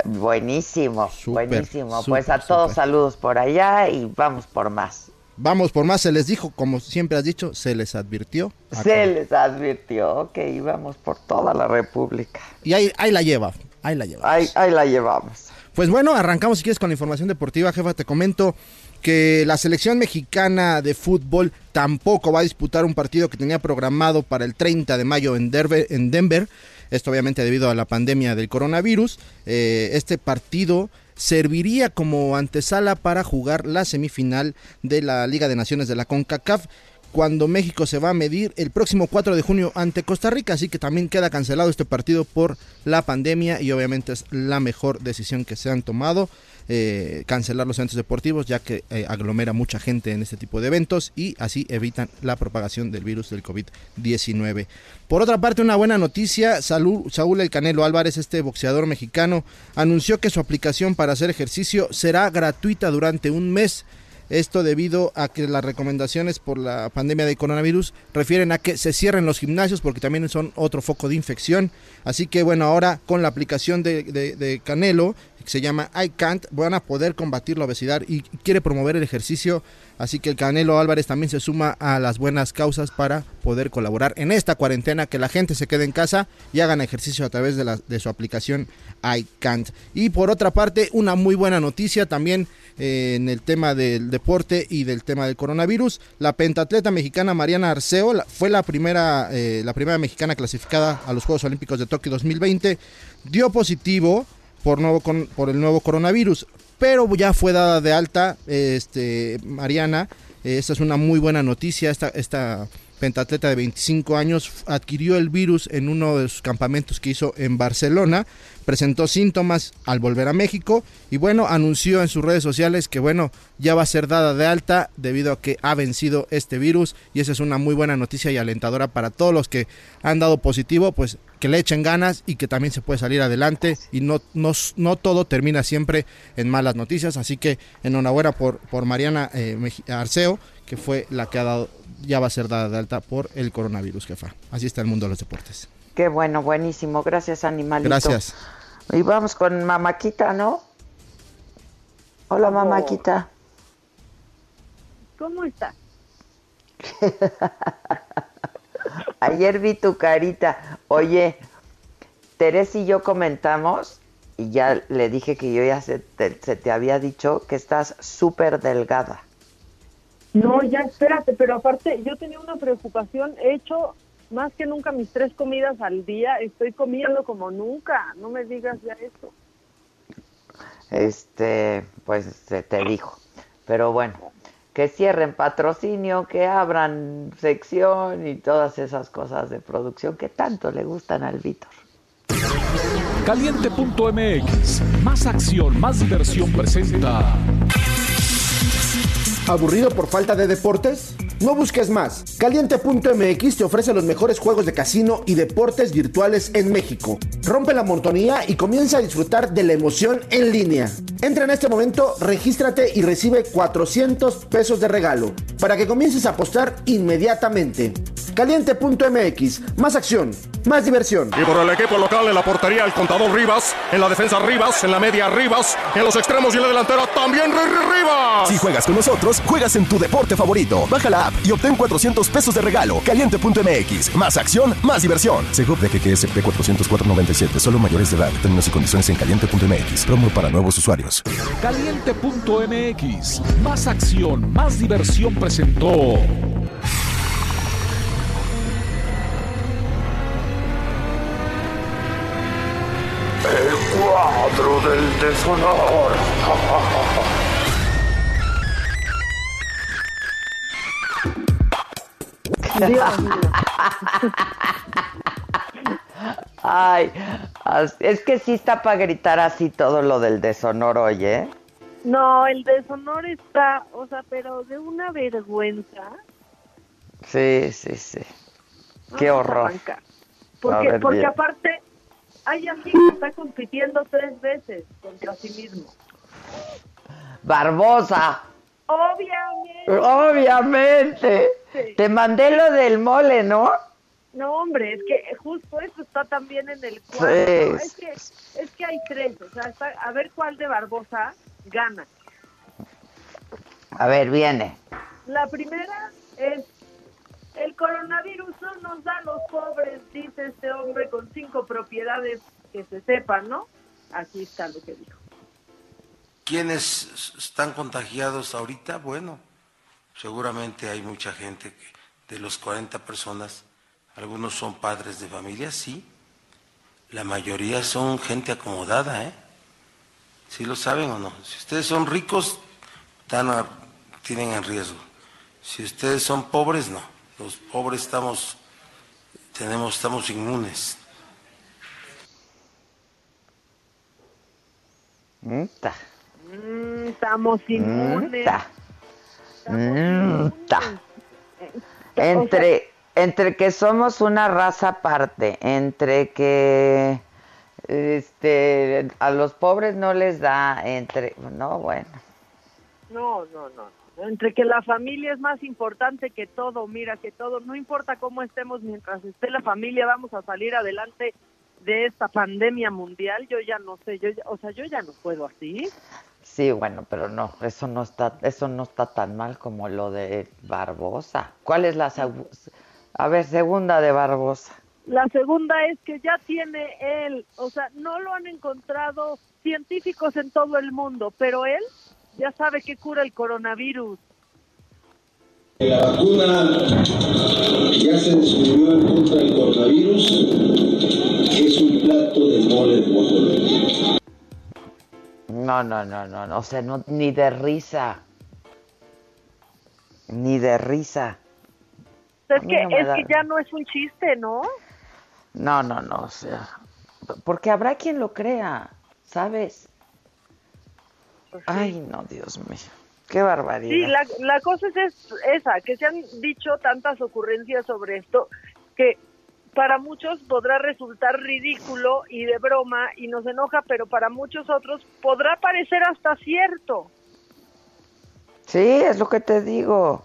Buenísimo, buenísimo. pues a todos saludos por allá y vamos por más. Vamos por más, se les dijo, como siempre has dicho, se les advirtió. Se les advirtió que íbamos por toda la República. Y ahí, ahí la lleva, ahí la lleva. Ahí, ahí la llevamos. Pues bueno, arrancamos si quieres con la información deportiva, jefa. Te comento que la selección mexicana de fútbol tampoco va a disputar un partido que tenía programado para el 30 de mayo en Denver. En Denver. Esto obviamente debido a la pandemia del coronavirus. Eh, este partido serviría como antesala para jugar la semifinal de la Liga de Naciones de la CONCACAF cuando México se va a medir el próximo 4 de junio ante Costa Rica, así que también queda cancelado este partido por la pandemia y obviamente es la mejor decisión que se han tomado, eh, cancelar los eventos deportivos ya que eh, aglomera mucha gente en este tipo de eventos y así evitan la propagación del virus del COVID-19. Por otra parte, una buena noticia, Saúl, Saúl El Canelo Álvarez, este boxeador mexicano, anunció que su aplicación para hacer ejercicio será gratuita durante un mes. Esto debido a que las recomendaciones por la pandemia de coronavirus refieren a que se cierren los gimnasios porque también son otro foco de infección. Así que bueno, ahora con la aplicación de, Canelo, que se llama iCan't, van a poder combatir la obesidad y quiere promover el ejercicio. Así que el Canelo Álvarez también se suma a las buenas causas para poder colaborar en esta cuarentena, que la gente se quede en casa y hagan ejercicio a través de, su aplicación iCan't. Y por otra parte, una muy buena noticia también eh, en el tema del deporte y del tema del coronavirus. La pentatleta mexicana Mariana Arceo fue la primera, eh, la primera mexicana clasificada a los Juegos Olímpicos de Tokio 2020. Dio positivo por, nuevo con- por el nuevo coronavirus, pero ya fue dada de alta este, Mariana. Esta es una muy buena noticia. Esta, esta pentatleta de 25 años adquirió el virus en uno de sus campamentos que hizo en Barcelona. Presentó síntomas al volver a México y bueno, anunció en sus redes sociales que bueno, ya va a ser dada de alta debido a que ha vencido este virus y esa es una muy buena noticia y alentadora para todos los que han dado positivo, pues que le echen ganas y que también se puede salir adelante y no, no, no todo termina siempre en malas noticias, así que enhorabuena por, por Mariana eh, Arceo, que fue la que ha dado, ya va a ser dada de alta por el coronavirus, jefa. Así está el mundo de los deportes. Qué bueno, buenísimo. Gracias, animalito. Gracias. Y vamos con Mamáquita, ¿no? Hola, Mamáquita. ¿Cómo está? Ayer vi tu carita. Oye, Teresa y yo comentamos y ya le dije que yo ya se te, se te había dicho que estás súper delgada. No, ya espérate, pero aparte yo tenía una preocupación. He hecho más que nunca mis tres comidas al día. Estoy comiendo como nunca. No me digas ya eso. Este, pues se te dijo. Pero bueno, que cierren patrocinio, que abran sección y todas esas cosas de producción que tanto le gustan al Víctor. Caliente.mx, más acción, más diversión presenta. ¿Aburrido por falta de deportes? No busques más. Caliente.mx te ofrece los mejores juegos de casino y deportes virtuales en México. Rompe la monotonía y comienza a disfrutar de la emoción en línea. Entra en este momento, regístrate y recibe 400 pesos de regalo para que comiences a apostar inmediatamente. Caliente.mx, más acción, más diversión. Y por el equipo local en la portería el contador Rivas, en la defensa Rivas, en la media Rivas, en los extremos y en la delantera también Ri- Ri- Rivas. Si juegas con nosotros, juegas en tu deporte favorito. Baja la app y obtén 400 pesos de regalo. Caliente.mx. Más acción, más diversión. Segov de QQSP 404.97. Solo mayores de edad. Términos y condiciones en caliente.mx. Promo para nuevos usuarios. Caliente.mx, más acción, más diversión presentó. El cuadro del deshonor. Dios mío. Ay, es que sí está para gritar así todo lo del deshonor, oye. No, el deshonor está, o sea, pero de una vergüenza. Sí, sí, sí. Qué Vamos horror. Porque, ver, porque bien. aparte hay alguien que está compitiendo tres veces contra sí mismo. Barbosa. Obviamente. Obviamente. Sí. Te mandé lo del mole, ¿no? No, hombre, es que justo eso está también en el cuadro. Sí. ¿no? Es, que, es que hay tres, o sea, está- a ver cuál de Barbosa gana. A ver, viene. La primera es, el coronavirus no nos da a los pobres, dice este hombre con cinco propiedades que se sepan, ¿no? Aquí está lo que dijo. ¿Quiénes están contagiados ahorita? Bueno, seguramente hay mucha gente que de los 40 personas, algunos son padres de familia, sí. La mayoría son gente acomodada, ¿eh? ¿Sí lo saben o no? Si ustedes son ricos, están a- tienen en riesgo. Si ustedes son pobres, no. Los pobres estamos, tenemos, estamos inmunes. Mm, ta, Mm, estamos mm, inmunes. Mm. Entre, entre que somos una raza aparte, entre que este a los pobres no les da, entre no bueno. No, no, no. Entre que la familia es más importante que todo, mira, que todo, no importa cómo estemos, mientras esté la familia, vamos a salir adelante de esta pandemia mundial. Yo ya no sé, yo ya- o sea, yo ya no puedo así. Sí, bueno, pero no, eso no está, eso no está tan mal como lo de Barbosa. ¿Cuál es la a ver, segunda de Barbosa? La segunda es que ya tiene él, o sea, no lo han encontrado científicos en todo el mundo, pero él ya sabe que cura el coronavirus. La vacuna ya se descubrió en contra del coronavirus. Es un plato de mole de guajolote. No, no, no, no, no, o sea, no, ni de risa. Ni de risa. Es que, no es da- que ya no es un chiste, ¿no? No, no, no, o sea, porque habrá quien lo crea, ¿sabes? Ay, no, Dios mío, qué barbaridad. Sí, la, la cosa es, es esa, que se han dicho tantas ocurrencias sobre esto que para muchos podrá resultar ridículo y de broma y nos enoja, pero para muchos otros podrá parecer hasta cierto. Sí, es lo que te digo.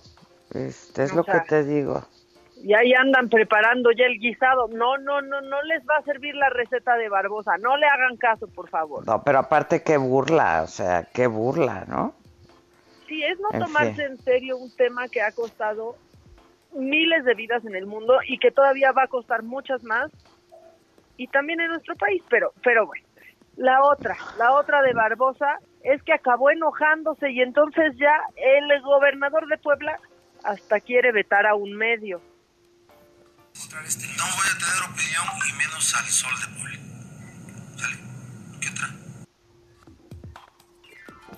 Este, es O lo sea, que te digo. Y ahí andan preparando ya el guisado. No, no, no, no les va a servir la receta de Barbosa. No le hagan caso, por favor. No, pero aparte qué burla, o sea, qué burla, ¿no? Sí, es no En tomarse fin. en serio un tema que ha costado miles de vidas en el mundo y que todavía va a costar muchas más y también en nuestro país, pero pero bueno. La otra, la otra de Barbosa es que acabó enojándose y entonces ya el gobernador de Puebla hasta quiere vetar a un medio. No voy a tener opinión y menos al sol de Poli. ¿Sale? ¿Qué otra?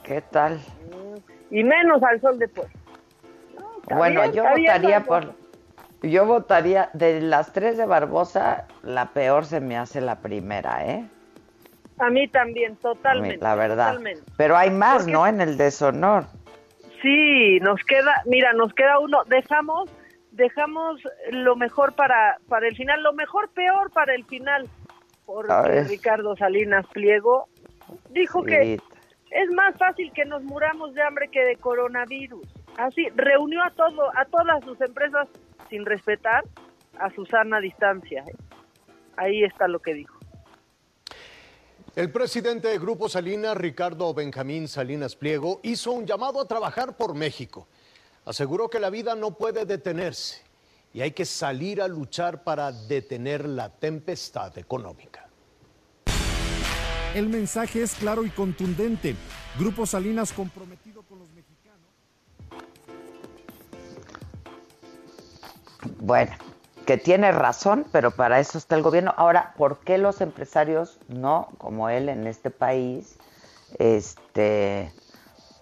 ¿Qué tal? Y menos al sol de Puebla. Bueno, bien, yo bien, votaría por yo votaría de las tres de Barbosa, la peor se me hace la primera, ¿eh? A mí también, mí, totalmente. la verdad. totalmente. Pero hay más, Porque- ¿no? En el deshonor. Sí, nos queda, mira, nos queda uno. Dejamos, dejamos lo mejor para, para el final, lo mejor peor para el final, porque. Ricardo Salinas Pliego dijo que es más fácil que nos muramos de hambre que de coronavirus. Así reunió a todo, a todas sus empresas sin respetar a su sana distancia. Ahí está lo que dijo. El presidente de Grupo Salinas, Ricardo Benjamín Salinas Pliego, hizo un llamado a trabajar por México. Aseguró que la vida no puede detenerse y hay que salir a luchar para detener la tempestad económica. El mensaje es claro y contundente. Grupo Salinas comprometido Bueno, que tiene razón, pero para eso está el gobierno. Ahora, ¿por qué los empresarios no, como él en este país, este,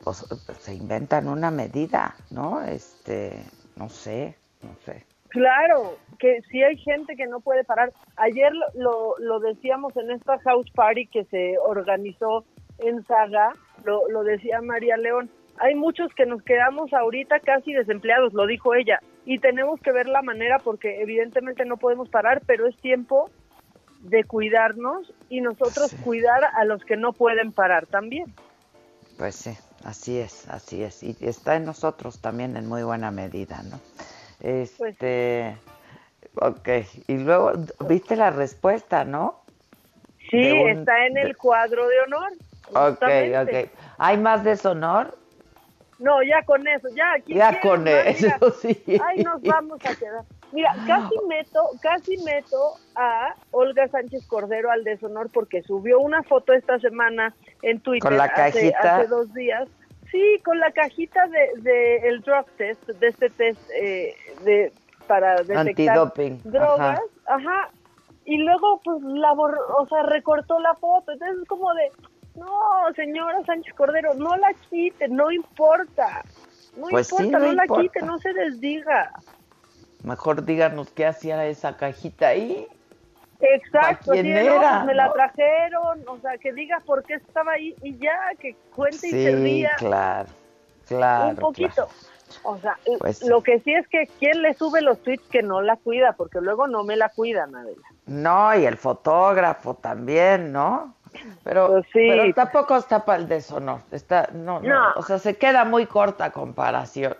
pues, se inventan una medida, ¿no? Este, no sé, no sé. Claro, que sí hay gente que no puede parar. Ayer lo, lo, lo decíamos en esta house party que se organizó en Saga, lo, lo decía María León. Hay muchos que nos quedamos ahorita casi desempleados, lo dijo ella, y tenemos que ver la manera porque evidentemente no podemos parar, pero es tiempo de cuidarnos y nosotros cuidar a los que no pueden parar también. Pues sí, Así es, así es. Y está en nosotros también en muy buena medida, ¿no? Este, ok. Y luego, ¿viste la respuesta, no? Sí, un- está en el cuadro de honor. Ok, justamente. ok. ¿Hay más deshonor? No, ya con eso, ya. ¿quién Ya con más? eso, Mira, sí. Ahí nos vamos a quedar. Mira, casi meto, casi meto a Olga Sánchez Cordero al deshonor porque subió una foto esta semana en Twitter ¿Con la hace, cajita? hace dos días. Sí, con la cajita de, de el drug test, de este test eh, de para detectar Antidoping, drogas, ajá. ajá. Y luego pues la borró, o sea, recortó la foto. Entonces es como de, no, señora Sánchez Cordero, no la quite, no importa. No Pues sí, importa, no la quite, no se desdiga. Mejor díganos qué hacía esa cajita ahí. Exacto, ¿Pa' quién no, era, pues me la trajeron, o sea, que diga por qué estaba ahí y ya, que cuente y se ría claro, claro. un poquito. O sea, Pues lo que sí es que quien le sube los tweets que no la cuida, porque luego no me la cuidan, Adela. No, y el fotógrafo también, ¿no? Pero, Pues sí. pero tampoco está para el deshonor. Está, no, no, No. O sea, se queda muy corta comparación.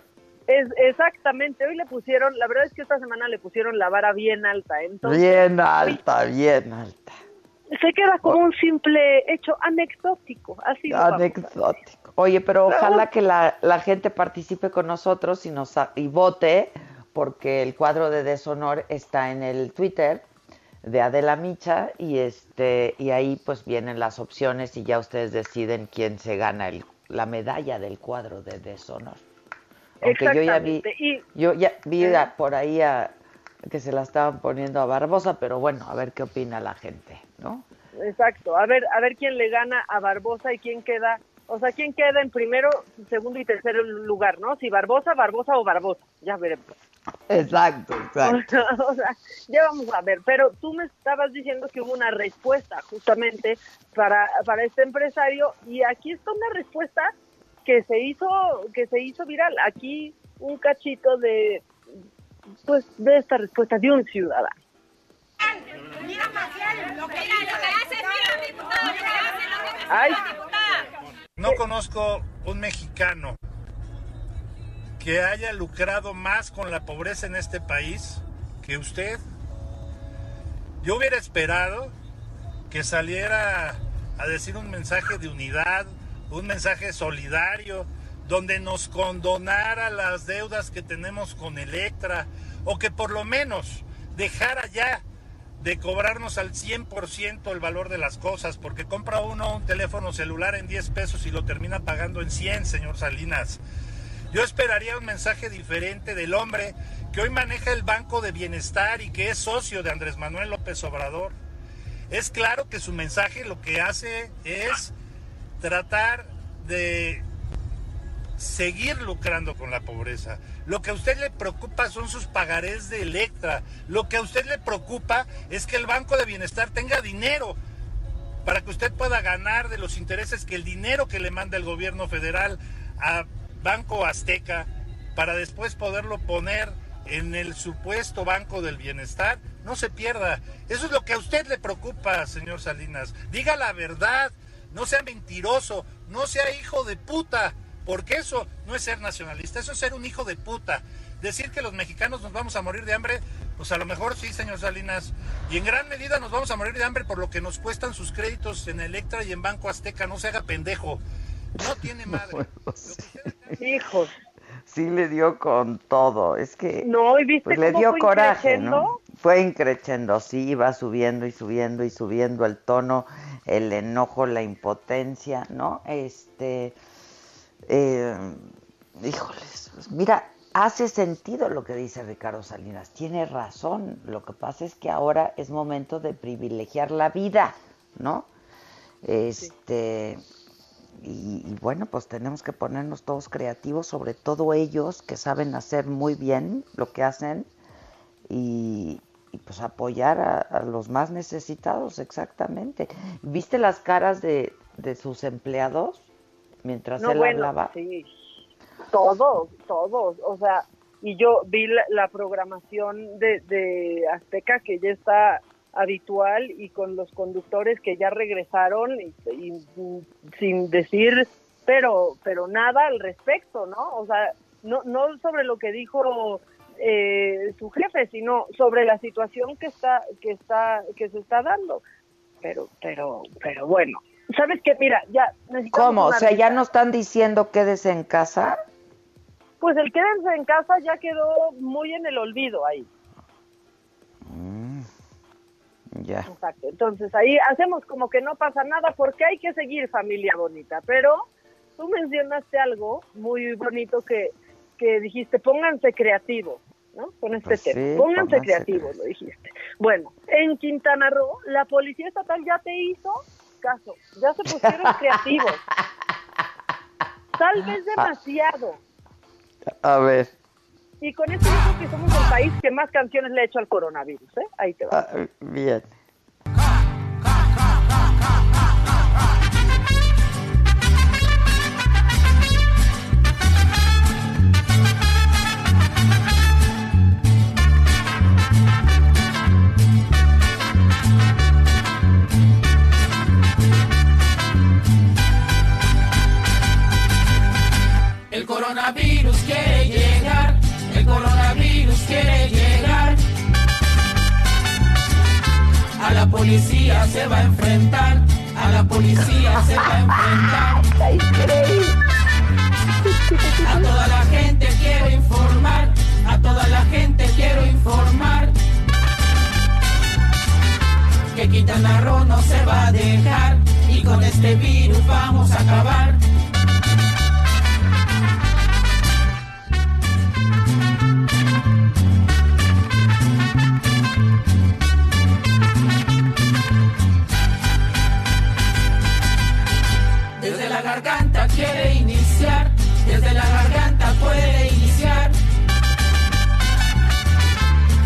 Es exactamente, hoy le pusieron, la verdad es que esta semana le pusieron la vara bien alta, entonces Bien alta, bien alta. se queda como un simple hecho anecdótico, así Anecdótico. Oye, pero ojalá que la, la gente participe con nosotros y nos y vote, porque el cuadro de deshonor está en el Twitter de Adela Micha y este y ahí pues vienen las opciones y ya ustedes deciden quién se gana el- la medalla del cuadro de deshonor. Aunque yo ya vi, y- yo ya vi por ahí a, que se la estaban poniendo a Barbosa, pero bueno, a ver qué opina la gente, ¿no? Exacto, a ver, a ver quién le gana a Barbosa y quién queda, o sea, quién queda en primero, segundo y tercer lugar, ¿no? Si Barbosa, Barbosa o Barbosa, ya veremos. Exacto, exacto. o sea, ya vamos a ver, pero tú me estabas diciendo que hubo una respuesta justamente para, para este empresario y aquí está una respuesta que se hizo que se hizo viral. Aquí un cachito de pues de esta respuesta de un ciudadano. Ay, No conozco un mexicano que haya lucrado más con la pobreza en este país que usted. Yo hubiera esperado que saliera a decir un mensaje de unidad, un mensaje solidario, donde nos condonara las deudas que tenemos con Electra, o que por lo menos dejara ya de cobrarnos al 100% el valor de las cosas, porque compra uno un teléfono celular en 10 pesos y lo termina pagando en 100, señor Salinas. Yo esperaría un mensaje diferente del hombre que hoy maneja el Banco de Bienestar y que es socio de Andrés Manuel López Obrador. Es claro que su mensaje lo que hace es tratar de seguir lucrando con la pobreza. Lo que a usted le preocupa son sus pagarés de Electra. Lo que a usted le preocupa es que el Banco de Bienestar tenga dinero para que usted pueda ganar de los intereses que el dinero que le manda el gobierno federal a Banco Azteca para después poderlo poner en el supuesto Banco del Bienestar, no se pierda. Eso es lo que a usted le preocupa, señor Salinas. Diga la verdad, no sea mentiroso, no sea hijo de puta, porque eso no es ser nacionalista, eso es ser un hijo de puta. Decir que los mexicanos nos vamos a morir de hambre, pues a lo mejor sí, señor Salinas. Y en gran medida nos vamos a morir de hambre por lo que nos cuestan sus créditos en Electra y en Banco Azteca. No se haga pendejo. No tiene madre. Hijos. Sí le dio con todo, es que No, ¿y viste pues le cómo dio fue coraje, ¿no? Fue increchendo, sí, iba subiendo y subiendo y subiendo el tono, el enojo, la impotencia, ¿no? Este, eh, híjoles, mira, hace sentido lo que dice Ricardo Salinas, tiene razón, lo que pasa es que ahora es momento de privilegiar la vida, ¿no? Este, y, y bueno, pues tenemos que ponernos todos creativos, sobre todo ellos que saben hacer muy bien lo que hacen y, y, pues apoyar a, a los más necesitados, exactamente. ¿Viste las caras de, de sus empleados mientras No, él bueno, hablaba? sí. Todos, todos. O sea, y yo vi la, la programación de, de Azteca que ya está habitual y con los conductores que ya regresaron y, y sin decir pero, pero nada al respecto, ¿no? O sea, no, no sobre lo que dijo eh, su jefe, sino sobre la situación que está, que está, que se está dando. Pero, pero, pero bueno, sabes qué, mira, ya necesitamos ¿Cómo? O sea, ya no están diciendo quédese en casa. Pues el quédense en casa ya quedó muy en el olvido ahí. Mm, ya. Exacto. Entonces ahí hacemos como que no pasa nada porque hay que seguir familia bonita. Pero tú mencionaste algo muy bonito que, que dijiste, pónganse creativos, ¿no? Con este Pues tema. sí, pónganse pónganse creativos, lo dijiste. Bueno, en Quintana Roo, la policía estatal ya te hizo caso. Ya se pusieron creativos. Tal vez demasiado. A ver. Y con esto yo creo que somos el país que más canciones le ha hecho al coronavirus, ¿eh? Ahí te va. ah, bien. El coronavirus quiere llegar. A la policía se va a enfrentar, a la policía se va a enfrentar. A toda la gente quiero informar, a toda la gente quiero informar. Que Quintana Roo no se va a dejar y con este virus vamos a acabar. Quiere iniciar, desde la garganta puede iniciar.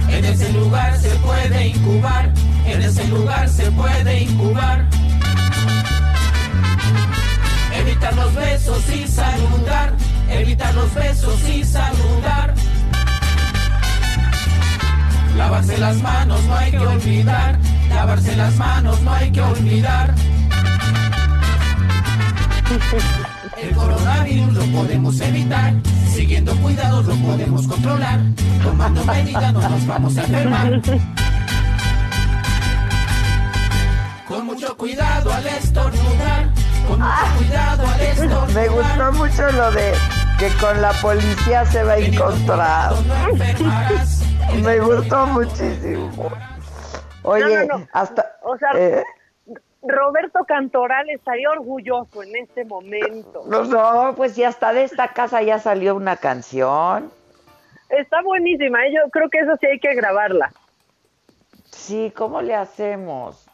En ese lugar se puede incubar, en ese lugar se puede incubar. Evitar los besos y saludar, evitar los besos y saludar. Lavarse las manos no hay que olvidar, lavarse las manos no hay que olvidar. El coronavirus lo podemos evitar, siguiendo cuidados lo podemos controlar, tomando medidas no nos vamos a enfermar. Con mucho cuidado al estornudar, con mucho cuidado al estornudar. Me gustó mucho lo de que con la policía se va a encontrar. Me gustó muchísimo. Oye, No, no, no. hasta... O sea, eh, Roberto Cantoral estaría orgulloso en este momento. no, no, pues ya hasta de esta casa ya salió una canción. Está buenísima, ¿eh? yo creo que eso sí hay que grabarla. Sí, ¿cómo le hacemos?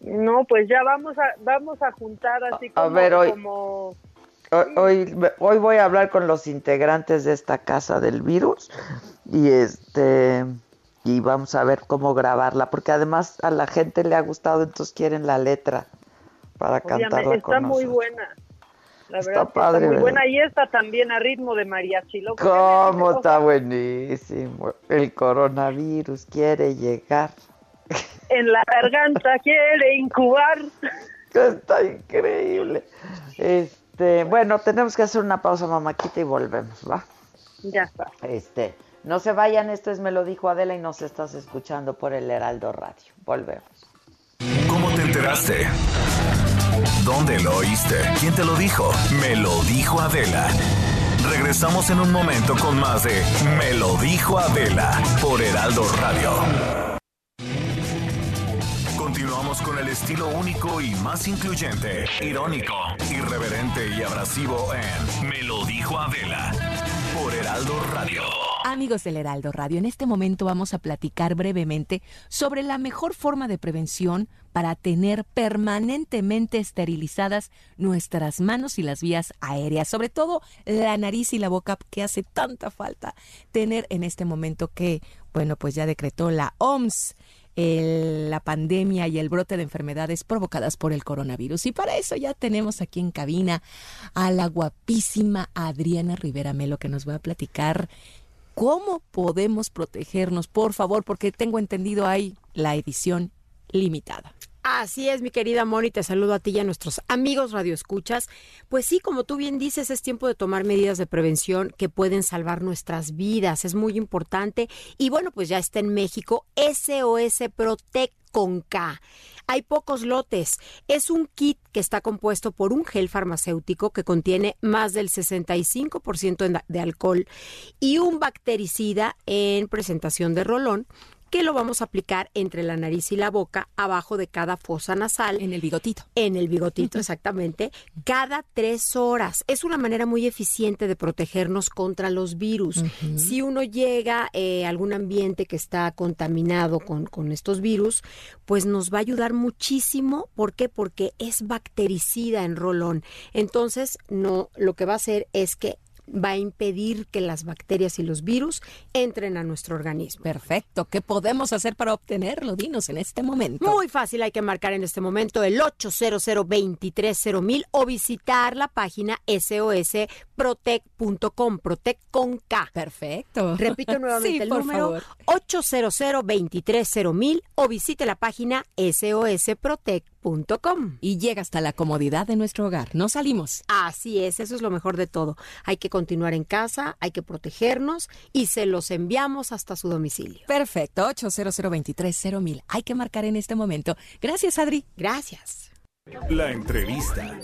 No, pues ya vamos a vamos a juntar así A como, ver, hoy- como hoy, hoy voy a hablar con los integrantes de esta casa del virus y este y vamos a ver cómo grabarla porque además a la gente le ha gustado entonces quieren la letra para obviamente, cantarla está con muy nosotros. buena. La Está verdad es que padre, está muy ¿verdad? buena y esta también a ritmo de mariachi. Lo que ¿Cómo está buenísimo? El coronavirus quiere llegar. En la garganta quiere incubar. Está increíble. Este, bueno, tenemos que hacer una pausa, mamáquita, y volvemos, ¿va? Ya está. Este, no se vayan, esto es Me lo dijo Adela y nos estás escuchando por el Heraldo Radio. Volvemos. ¿Cómo te enteraste? ¿Dónde lo oíste? ¿Quién te lo dijo? Me lo dijo Adela. Regresamos en un momento con más de Me lo dijo Adela por Heraldo Radio. Continuamos con el estilo único y más incluyente, irónico, irreverente y abrasivo en Me lo dijo Adela por Heraldo Radio. Amigos del Heraldo Radio, en este momento vamos a platicar brevemente sobre la mejor forma de prevención para tener permanentemente esterilizadas nuestras manos y las vías aéreas, sobre todo la nariz y la boca que hace tanta falta tener en este momento que, bueno, pues ya decretó la OMS la pandemia y el brote de enfermedades provocadas por el coronavirus. Y para eso ya tenemos aquí en cabina a la guapísima Adriana Rivera Melo que nos va a platicar cómo podemos protegernos, por favor, porque tengo entendido hay la edición limitada. Así es, mi querida Moni, te saludo a ti y a nuestros amigos radioescuchas. Pues sí, como tú bien dices, es tiempo de tomar medidas de prevención que pueden salvar nuestras vidas. Es muy importante. Y bueno, pues ya está en México SOS Protect con K. Hay pocos lotes. Es un kit que está compuesto por un gel farmacéutico que contiene más del 65% de alcohol y un bactericida en presentación de rolón que lo vamos a aplicar entre la nariz y la boca, abajo de cada fosa nasal. En el bigotito. En el bigotito, exactamente. Cada tres horas. Es una manera muy eficiente de protegernos contra los virus. Si uno llega eh, a algún ambiente que está contaminado con, con estos virus, pues nos va a ayudar muchísimo. ¿Por qué? Porque es bactericida en rolón. Entonces, no, lo que va a hacer es que va a impedir que las bacterias y los virus entren a nuestro organismo. Perfecto. ¿Qué podemos hacer para obtenerlo? Dinos en este momento. Muy fácil, hay que marcar en este momento el 800 mil o visitar la página sosprotec.com, Protect con K. Perfecto. Repito nuevamente el número 800 mil o visite la página sosprotec.com. Y llega hasta la comodidad de nuestro hogar. No salimos. Así es, eso es lo mejor de todo. Hay que continuar en casa, hay que protegernos y se los enviamos hasta su domicilio. Perfecto, 800 mil. Hay que marcar en este momento. Gracias, Adri. Gracias. La entrevista.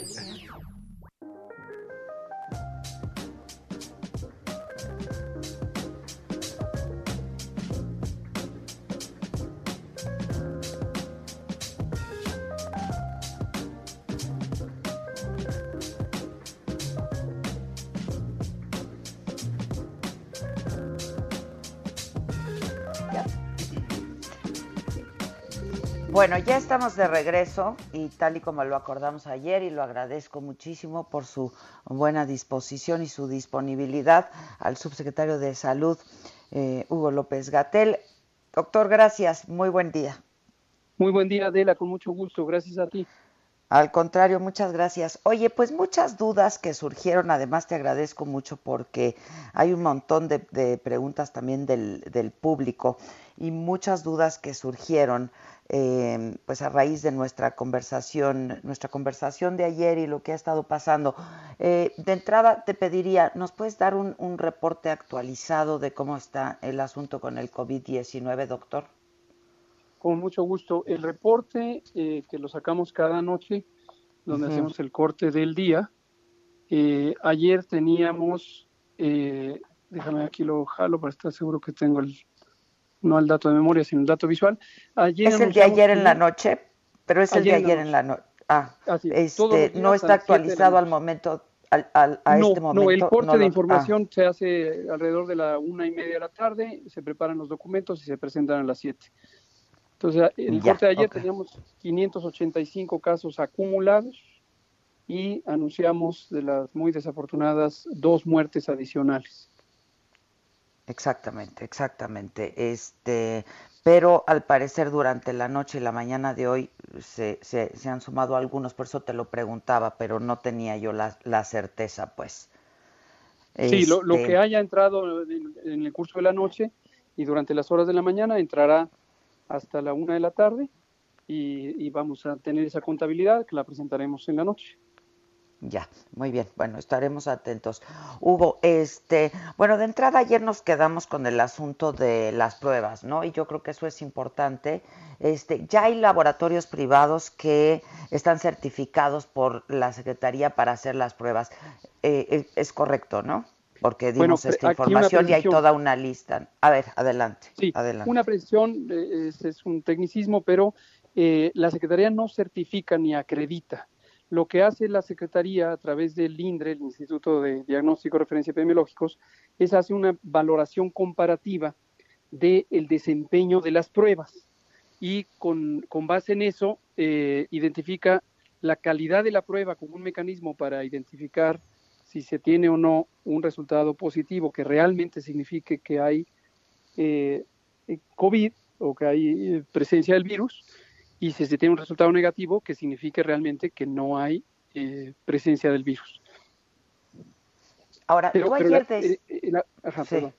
Bueno, ya estamos de regreso y tal y como lo acordamos ayer y lo agradezco muchísimo por su buena disposición y su disponibilidad al subsecretario de Salud, eh, Hugo López Gatel. Doctor, gracias. Muy buen día. Muy buen día, Adela, con mucho gusto. Gracias a ti. Al contrario, muchas gracias. Oye, pues muchas dudas que surgieron, además te agradezco mucho porque hay un montón de, preguntas también del, del, público y muchas dudas que surgieron eh, pues a raíz de nuestra conversación, nuestra conversación de ayer y lo que ha estado pasando. Eh, de entrada te pediría, ¿nos puedes dar un, reporte actualizado de cómo está el asunto con el COVID-19, doctor? Con mucho gusto. El reporte eh, que lo sacamos cada noche, donde hacemos el corte del día, ayer teníamos, déjame aquí lo jalo para estar seguro que tengo el no el dato de memoria, sino el dato visual. es el de ayer en la noche, pero es el de ayer en la noche. Ah, este, no está actualizado al momento, al, a este momento. No, el corte de información se hace alrededor de la una y media de la tarde, se preparan los documentos y se presentan a las siete. Entonces, en el corte de ayer teníamos 585 casos acumulados y anunciamos de las muy desafortunadas dos muertes adicionales. Exactamente, exactamente. Este, pero al parecer durante la noche y la mañana de hoy se, se, han sumado algunos, por eso te lo preguntaba, pero no tenía yo la, la certeza, pues. Sí, lo, lo, que este haya entrado en, en, el curso de la noche y durante las horas de la mañana entrará hasta la una de la tarde y, y vamos a tener esa contabilidad que la presentaremos en la noche. Ya, muy bien. Bueno, estaremos atentos. Hugo, este, bueno, de entrada ayer nos quedamos con el asunto de las pruebas, ¿no? Y yo creo que eso es importante. Este, ya hay laboratorios privados que están certificados por la Secretaría para hacer las pruebas. Eh, es, correcto, ¿no? Porque dimos esta información y hay toda una lista. A ver, adelante. Sí, adelante. una precisión, eh, es, es un tecnicismo, pero eh, la Secretaría no certifica ni acredita lo que hace la Secretaría a través del INDRE, el Instituto de Diagnóstico y Referencia Epidemiológicos, es hacer una valoración comparativa del desempeño de las pruebas y con, base en eso eh, identifica la calidad de la prueba como un mecanismo para identificar si se tiene o no un resultado positivo que realmente signifique que hay eh, COVID o que hay eh, presencia del virus y si se tiene un resultado negativo, que signifique realmente que no hay eh, presencia del virus. Ahora, tú ayer eh, eh,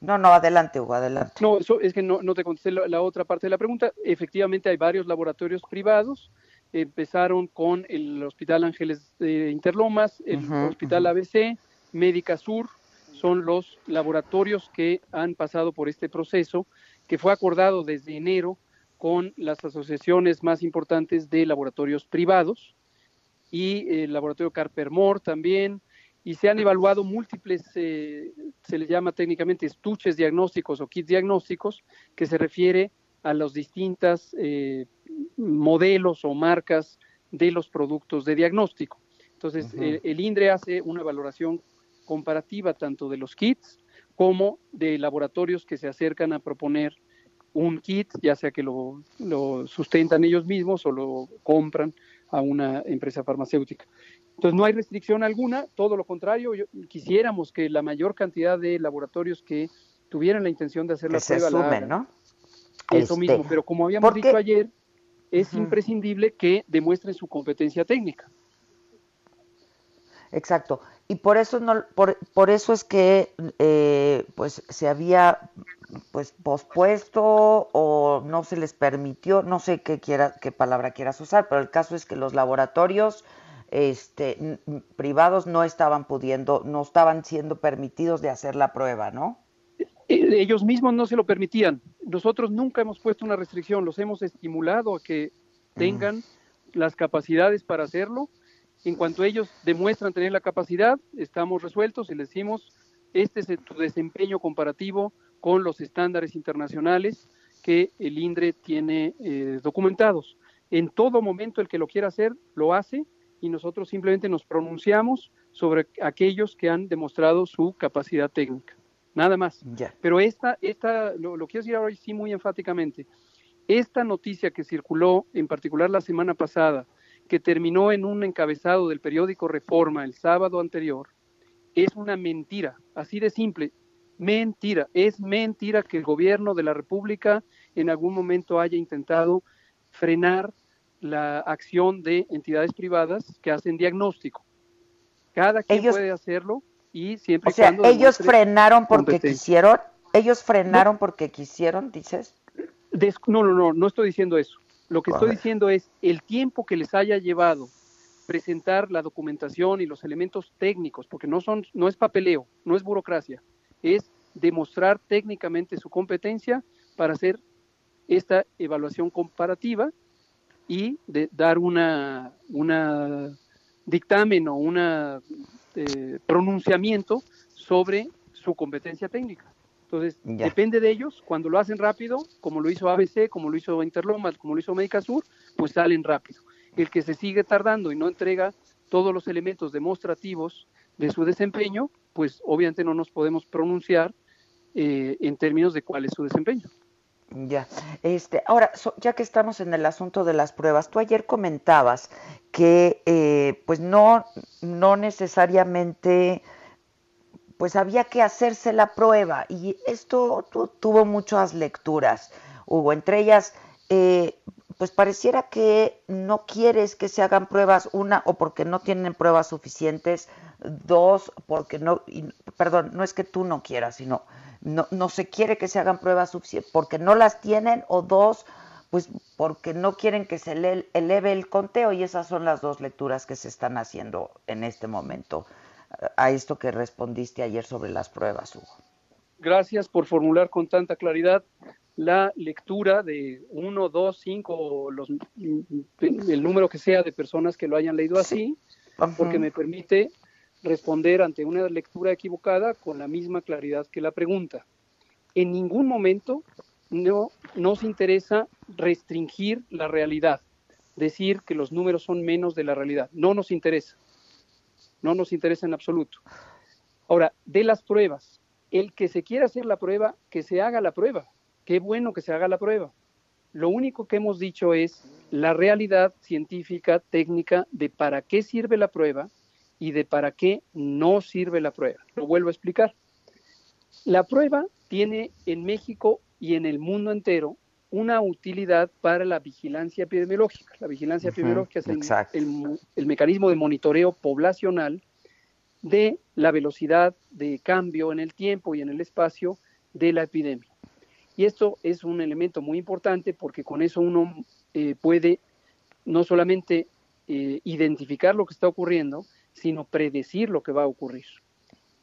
No, no, adelante, Hugo, adelante. No, eso es que no, no te contesté la, la, otra parte de la pregunta. Efectivamente, hay varios laboratorios privados. Empezaron con el Hospital Ángeles de Interlomas, el uh -huh, Hospital uh -huh. ABC, Médica Sur, son los laboratorios que han pasado por este proceso, que fue acordado desde enero con las asociaciones más importantes de laboratorios privados y el laboratorio Carpermore también, y se han evaluado múltiples, eh, se les llama técnicamente estuches diagnósticos o kits diagnósticos, que se refiere a los distintos eh, modelos o marcas de los productos de diagnóstico. Entonces, uh -huh. el, el INDRE hace una valoración comparativa tanto de los kits como de laboratorios que se acercan a proponer un kit, ya sea que lo, lo, sustentan ellos mismos o lo compran a una empresa farmacéutica. Entonces no hay restricción alguna, todo lo contrario, yo, quisiéramos que la mayor cantidad de laboratorios que tuvieran la intención de hacer que la se prueba sumen, la, ¿no? Eso Este, mismo, pero como habíamos porque- dicho ayer, es imprescindible que demuestren su competencia técnica. Exacto. Y por eso no, por, por eso es que eh, pues se había pues pospuesto o no se les permitió, no sé qué quiera, qué palabra quieras usar, pero el caso es que los laboratorios este privados no estaban pudiendo, no estaban siendo permitidos de hacer la prueba, ¿no? Eh, Ellos mismos no se lo permitían. Nosotros nunca hemos puesto una restricción, los hemos estimulado a que tengan las capacidades para hacerlo. En cuanto ellos demuestran tener la capacidad, estamos resueltos y les decimos, este es tu desempeño comparativo con los estándares internacionales que el INDRE tiene eh, documentados. En todo momento el que lo quiera hacer, lo hace y nosotros simplemente nos pronunciamos sobre aquellos que han demostrado su capacidad técnica. Nada más. Pero esta, esta lo, lo quiero decir ahora sí muy enfáticamente, esta noticia que circuló en particular la semana pasada, que terminó en un encabezado del periódico Reforma el sábado anterior, es una mentira, así de simple, mentira, es mentira que el gobierno de la República en algún momento haya intentado frenar la acción de entidades privadas que hacen diagnóstico. Cada quien Ellos- puede hacerlo y siempre O sea, y cuando ellos frenaron porque quisieron, ellos frenaron porque quisieron, dices. Des- no, no, no, no estoy diciendo eso. Lo que estoy diciendo es el tiempo que les haya llevado presentar la documentación y los elementos técnicos, porque no son, no es papeleo, no es burocracia, es demostrar técnicamente su competencia para hacer esta evaluación comparativa y de dar una, una dictamen o una eh, pronunciamiento sobre su competencia técnica. Entonces, Ya. depende de ellos, cuando lo hacen rápido, como lo hizo ABC, como lo hizo Interlomas, como lo hizo Médica Sur, pues salen rápido. El que se sigue tardando y no entrega todos los elementos demostrativos de su desempeño, pues obviamente no nos podemos pronunciar eh, en términos de cuál es su desempeño. Ya. Este, ahora, ya que estamos en el asunto de las pruebas, tú ayer comentabas que eh, pues no, no necesariamente pues había que hacerse la prueba y esto tu- tuvo muchas lecturas, Hugo, entre ellas eh, pues pareciera que no quieres que se hagan pruebas, una, o porque no tienen pruebas suficientes, dos, porque no, y- perdón, no es que tú no quieras, sino no, no se quiere que se hagan pruebas suficientes, porque no las tienen, o dos, pues porque no quieren que se le- eleve el conteo, y esas son las dos lecturas que se están haciendo en este momento a- esto que respondiste ayer sobre las pruebas, Hugo. Gracias por formular con tanta claridad la lectura de uno, dos, cinco, los, el número que sea de personas que lo hayan leído así, porque me permite responder ante una lectura equivocada con la misma claridad que la pregunta. En ningún momento no nos interesa restringir la realidad, decir que los números son menos de la realidad. No nos interesa. No nos interesa en absoluto. Ahora, de las pruebas, el que se quiera hacer la prueba, que se haga la prueba. Qué bueno que se haga la prueba. Lo único que hemos dicho es la realidad científica, técnica, de para qué sirve la prueba y de para qué no sirve la prueba. Lo vuelvo a explicar. La prueba tiene en México y en el mundo entero una utilidad para la vigilancia epidemiológica. La vigilancia epidemiológica es el mecanismo de monitoreo poblacional de la velocidad de cambio en el tiempo y en el espacio de la epidemia. Y esto es un elemento muy importante porque con eso uno eh, puede no solamente eh, identificar lo que está ocurriendo, sino predecir lo que va a ocurrir.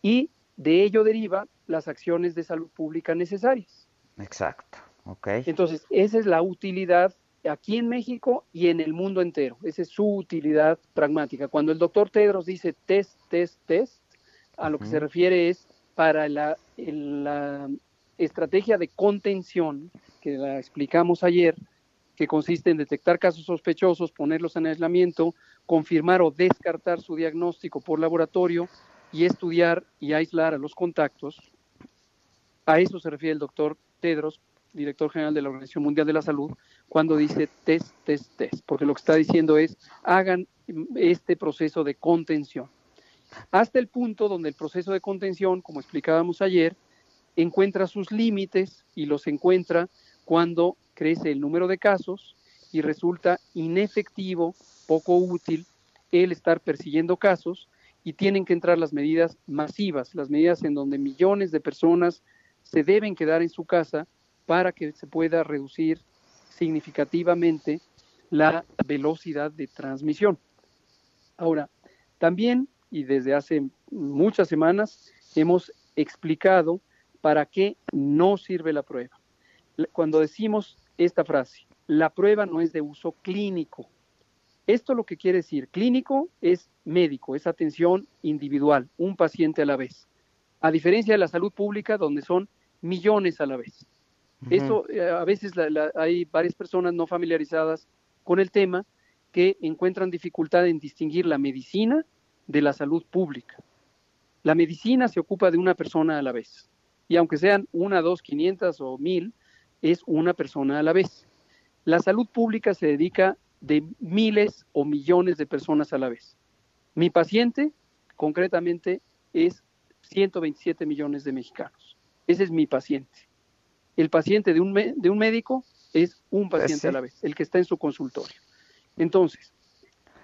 Y de ello deriva las acciones de salud pública necesarias. Exacto. ok. Entonces, esa es la utilidad aquí en México y en el mundo entero. Esa es su utilidad pragmática. Cuando el doctor Tedros dice test, test, test, a lo que se refiere es para la, la estrategia de contención, que la explicamos ayer, que consiste en detectar casos sospechosos, ponerlos en aislamiento, confirmar o descartar su diagnóstico por laboratorio y estudiar y aislar a los contactos. A eso se refiere el doctor Tedros, director general de la Organización Mundial de la Salud, cuando dice test, test, test, porque lo que está diciendo es hagan este proceso de contención. Hasta el punto donde el proceso de contención, como explicábamos ayer, encuentra sus límites y los encuentra cuando crece el número de casos y resulta inefectivo, poco útil el estar persiguiendo casos y tienen que entrar las medidas masivas, las medidas en donde millones de personas se deben quedar en su casa para que se pueda reducir significativamente la velocidad de transmisión. Ahora, también, y desde hace muchas semanas, hemos explicado para qué no sirve la prueba. Cuando decimos esta frase, la prueba no es de uso clínico. Esto lo que quiere decir, clínico es médico, es atención individual, un paciente a la vez. A diferencia de la salud pública, donde son millones a la vez. Esto eh, a veces hay varias personas no familiarizadas con el tema que encuentran dificultad en distinguir la medicina de la salud pública. La medicina se ocupa de una persona a la vez. Y aunque sean una, dos, quinientas o mil, es una persona a la vez. La salud pública se dedica de miles o millones de personas a la vez. Mi paciente, concretamente, es 127 millones de mexicanos. Ese es mi paciente. El paciente de un, de un médico es un paciente a la vez, el que está en su consultorio. Entonces,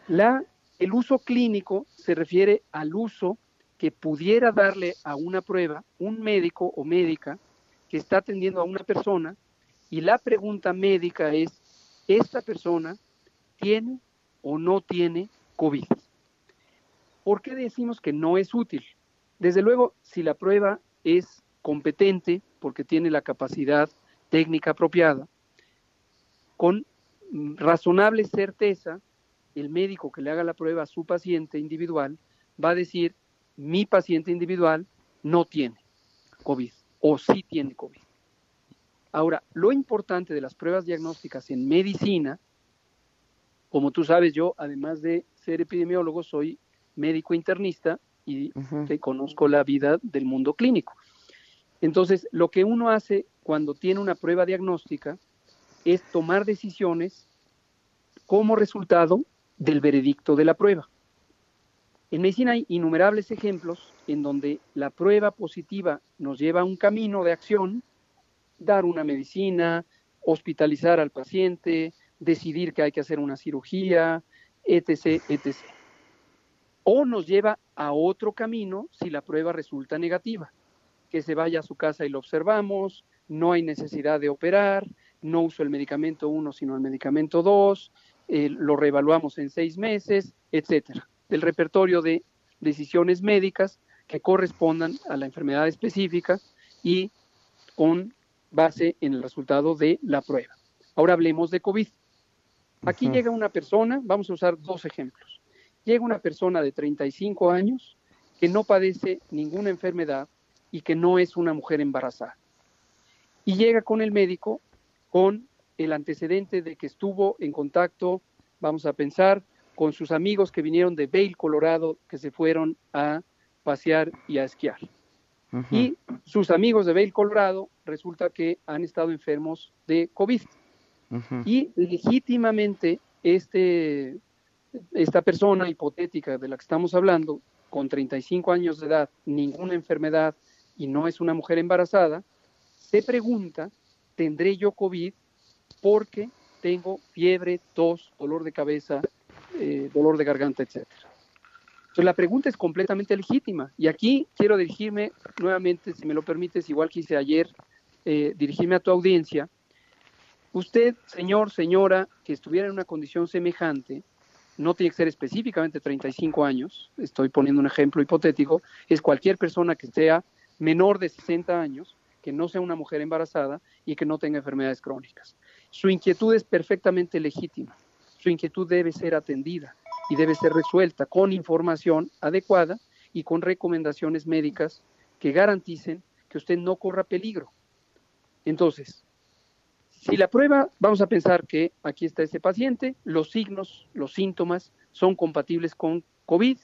la, el uso clínico se refiere al uso que pudiera darle a una prueba un médico o médica que está atendiendo a una persona y la pregunta médica es, ¿esta persona tiene o no tiene COVID? ¿Por qué decimos que no es útil? Desde luego, si la prueba es competente, porque tiene la capacidad técnica apropiada, con razonable certeza, el médico que le haga la prueba a su paciente individual va a decir, mi paciente individual no tiene COVID o sí tiene COVID. Ahora, lo importante de las pruebas diagnósticas en medicina, como tú sabes, yo, además de ser epidemiólogo, soy médico internista y conozco la vida del mundo clínico. Entonces, lo que uno hace cuando tiene una prueba diagnóstica es tomar decisiones como resultado del veredicto de la prueba. En medicina hay innumerables ejemplos en donde la prueba positiva nos lleva a un camino de acción, dar una medicina, hospitalizar al paciente, decidir que hay que hacer una cirugía, etc., etc. O nos lleva a otro camino si la prueba resulta negativa que se vaya a su casa y lo observamos, no hay necesidad de operar, no uso el medicamento 1 sino el medicamento 2, eh, lo reevaluamos en seis meses, etcétera. El repertorio de decisiones médicas que correspondan a la enfermedad específica y con base en el resultado de la prueba. Ahora hablemos de COVID. Aquí llega una persona, vamos a usar dos ejemplos. Llega una persona de 35 años que no padece ninguna enfermedad, y que no es una mujer embarazada. Y llega con el médico con el antecedente de que estuvo en contacto, vamos a pensar, con sus amigos que vinieron de Vail, Colorado, que se fueron a pasear y a esquiar. Y sus amigos de Vail, Colorado, resulta que han estado enfermos de COVID. Y legítimamente este, esta persona hipotética de la que estamos hablando, con 35 años de edad, ninguna enfermedad, y no es una mujer embarazada, se pregunta, ¿tendré yo COVID porque tengo fiebre, tos, dolor de cabeza, eh, dolor de garganta, etcétera? Entonces la pregunta es completamente legítima. Y aquí quiero dirigirme nuevamente, si me lo permites, igual que hice ayer, eh, dirigirme a tu audiencia. Usted, señor, señora, que estuviera en una condición semejante, no tiene que ser específicamente 35 años, estoy poniendo un ejemplo hipotético, es cualquier persona que sea menor de 60 años, que no sea una mujer embarazada y que no tenga enfermedades crónicas. Su inquietud es perfectamente legítima, su inquietud debe ser atendida y debe ser resuelta con información adecuada y con recomendaciones médicas que garanticen que usted no corra peligro. Entonces, si la prueba, vamos a pensar que aquí está ese paciente, los signos, los síntomas son compatibles con COVID,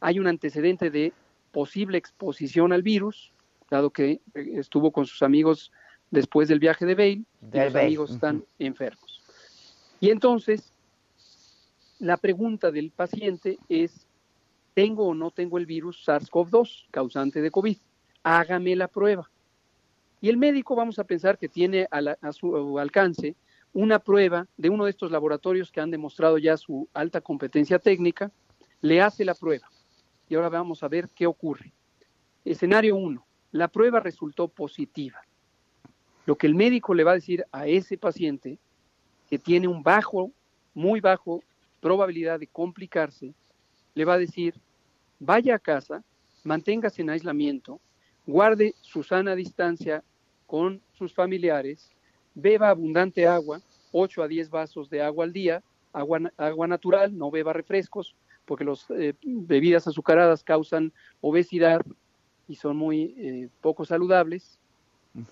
hay un antecedente de posible exposición al virus, dado que eh, estuvo con sus amigos después del viaje de Bale, y los amigos están enfermos. Y entonces, la pregunta del paciente es, ¿tengo o no tengo el virus SARS-CoV-2 causante de COVID? Hágame la prueba. Y el médico vamos a pensar que tiene a, su alcance una prueba de uno de estos laboratorios que han demostrado ya su alta competencia técnica, le hace la prueba. Y ahora vamos a ver qué ocurre. Escenario 1. La prueba resultó positiva. Lo que el médico le va a decir a ese paciente que tiene un bajo, muy bajo probabilidad de complicarse, le va a decir, vaya a casa, manténgase en aislamiento, guarde su sana distancia con sus familiares, beba abundante agua, 8 a 10 vasos de agua al día, agua, agua natural, no beba refrescos, porque las eh, bebidas azucaradas causan obesidad y son muy eh, poco saludables.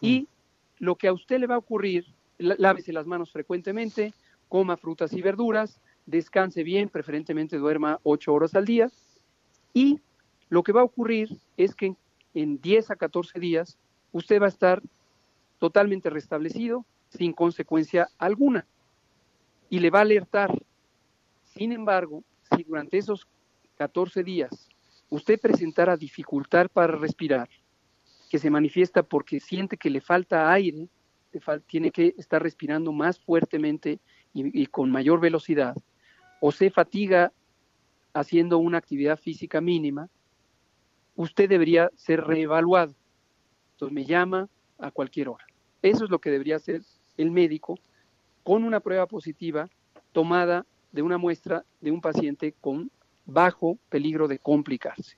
Y lo que a usted le va a ocurrir, lávese las manos frecuentemente, coma frutas y verduras, descanse bien, preferentemente duerma 8 horas al día. Y lo que va a ocurrir es que en 10 a 14 días usted va a estar totalmente restablecido, sin consecuencia alguna. Y le va a alertar. Sin embargo, si durante esos 14 días usted presentara dificultad para respirar, que se manifiesta porque siente que le falta aire, tiene que estar respirando más fuertemente y, con mayor velocidad, o se fatiga haciendo una actividad física mínima, usted debería ser reevaluado. Entonces me llama a cualquier hora. Eso es lo que debería hacer el médico con una prueba positiva tomada de una muestra de un paciente con bajo peligro de complicarse.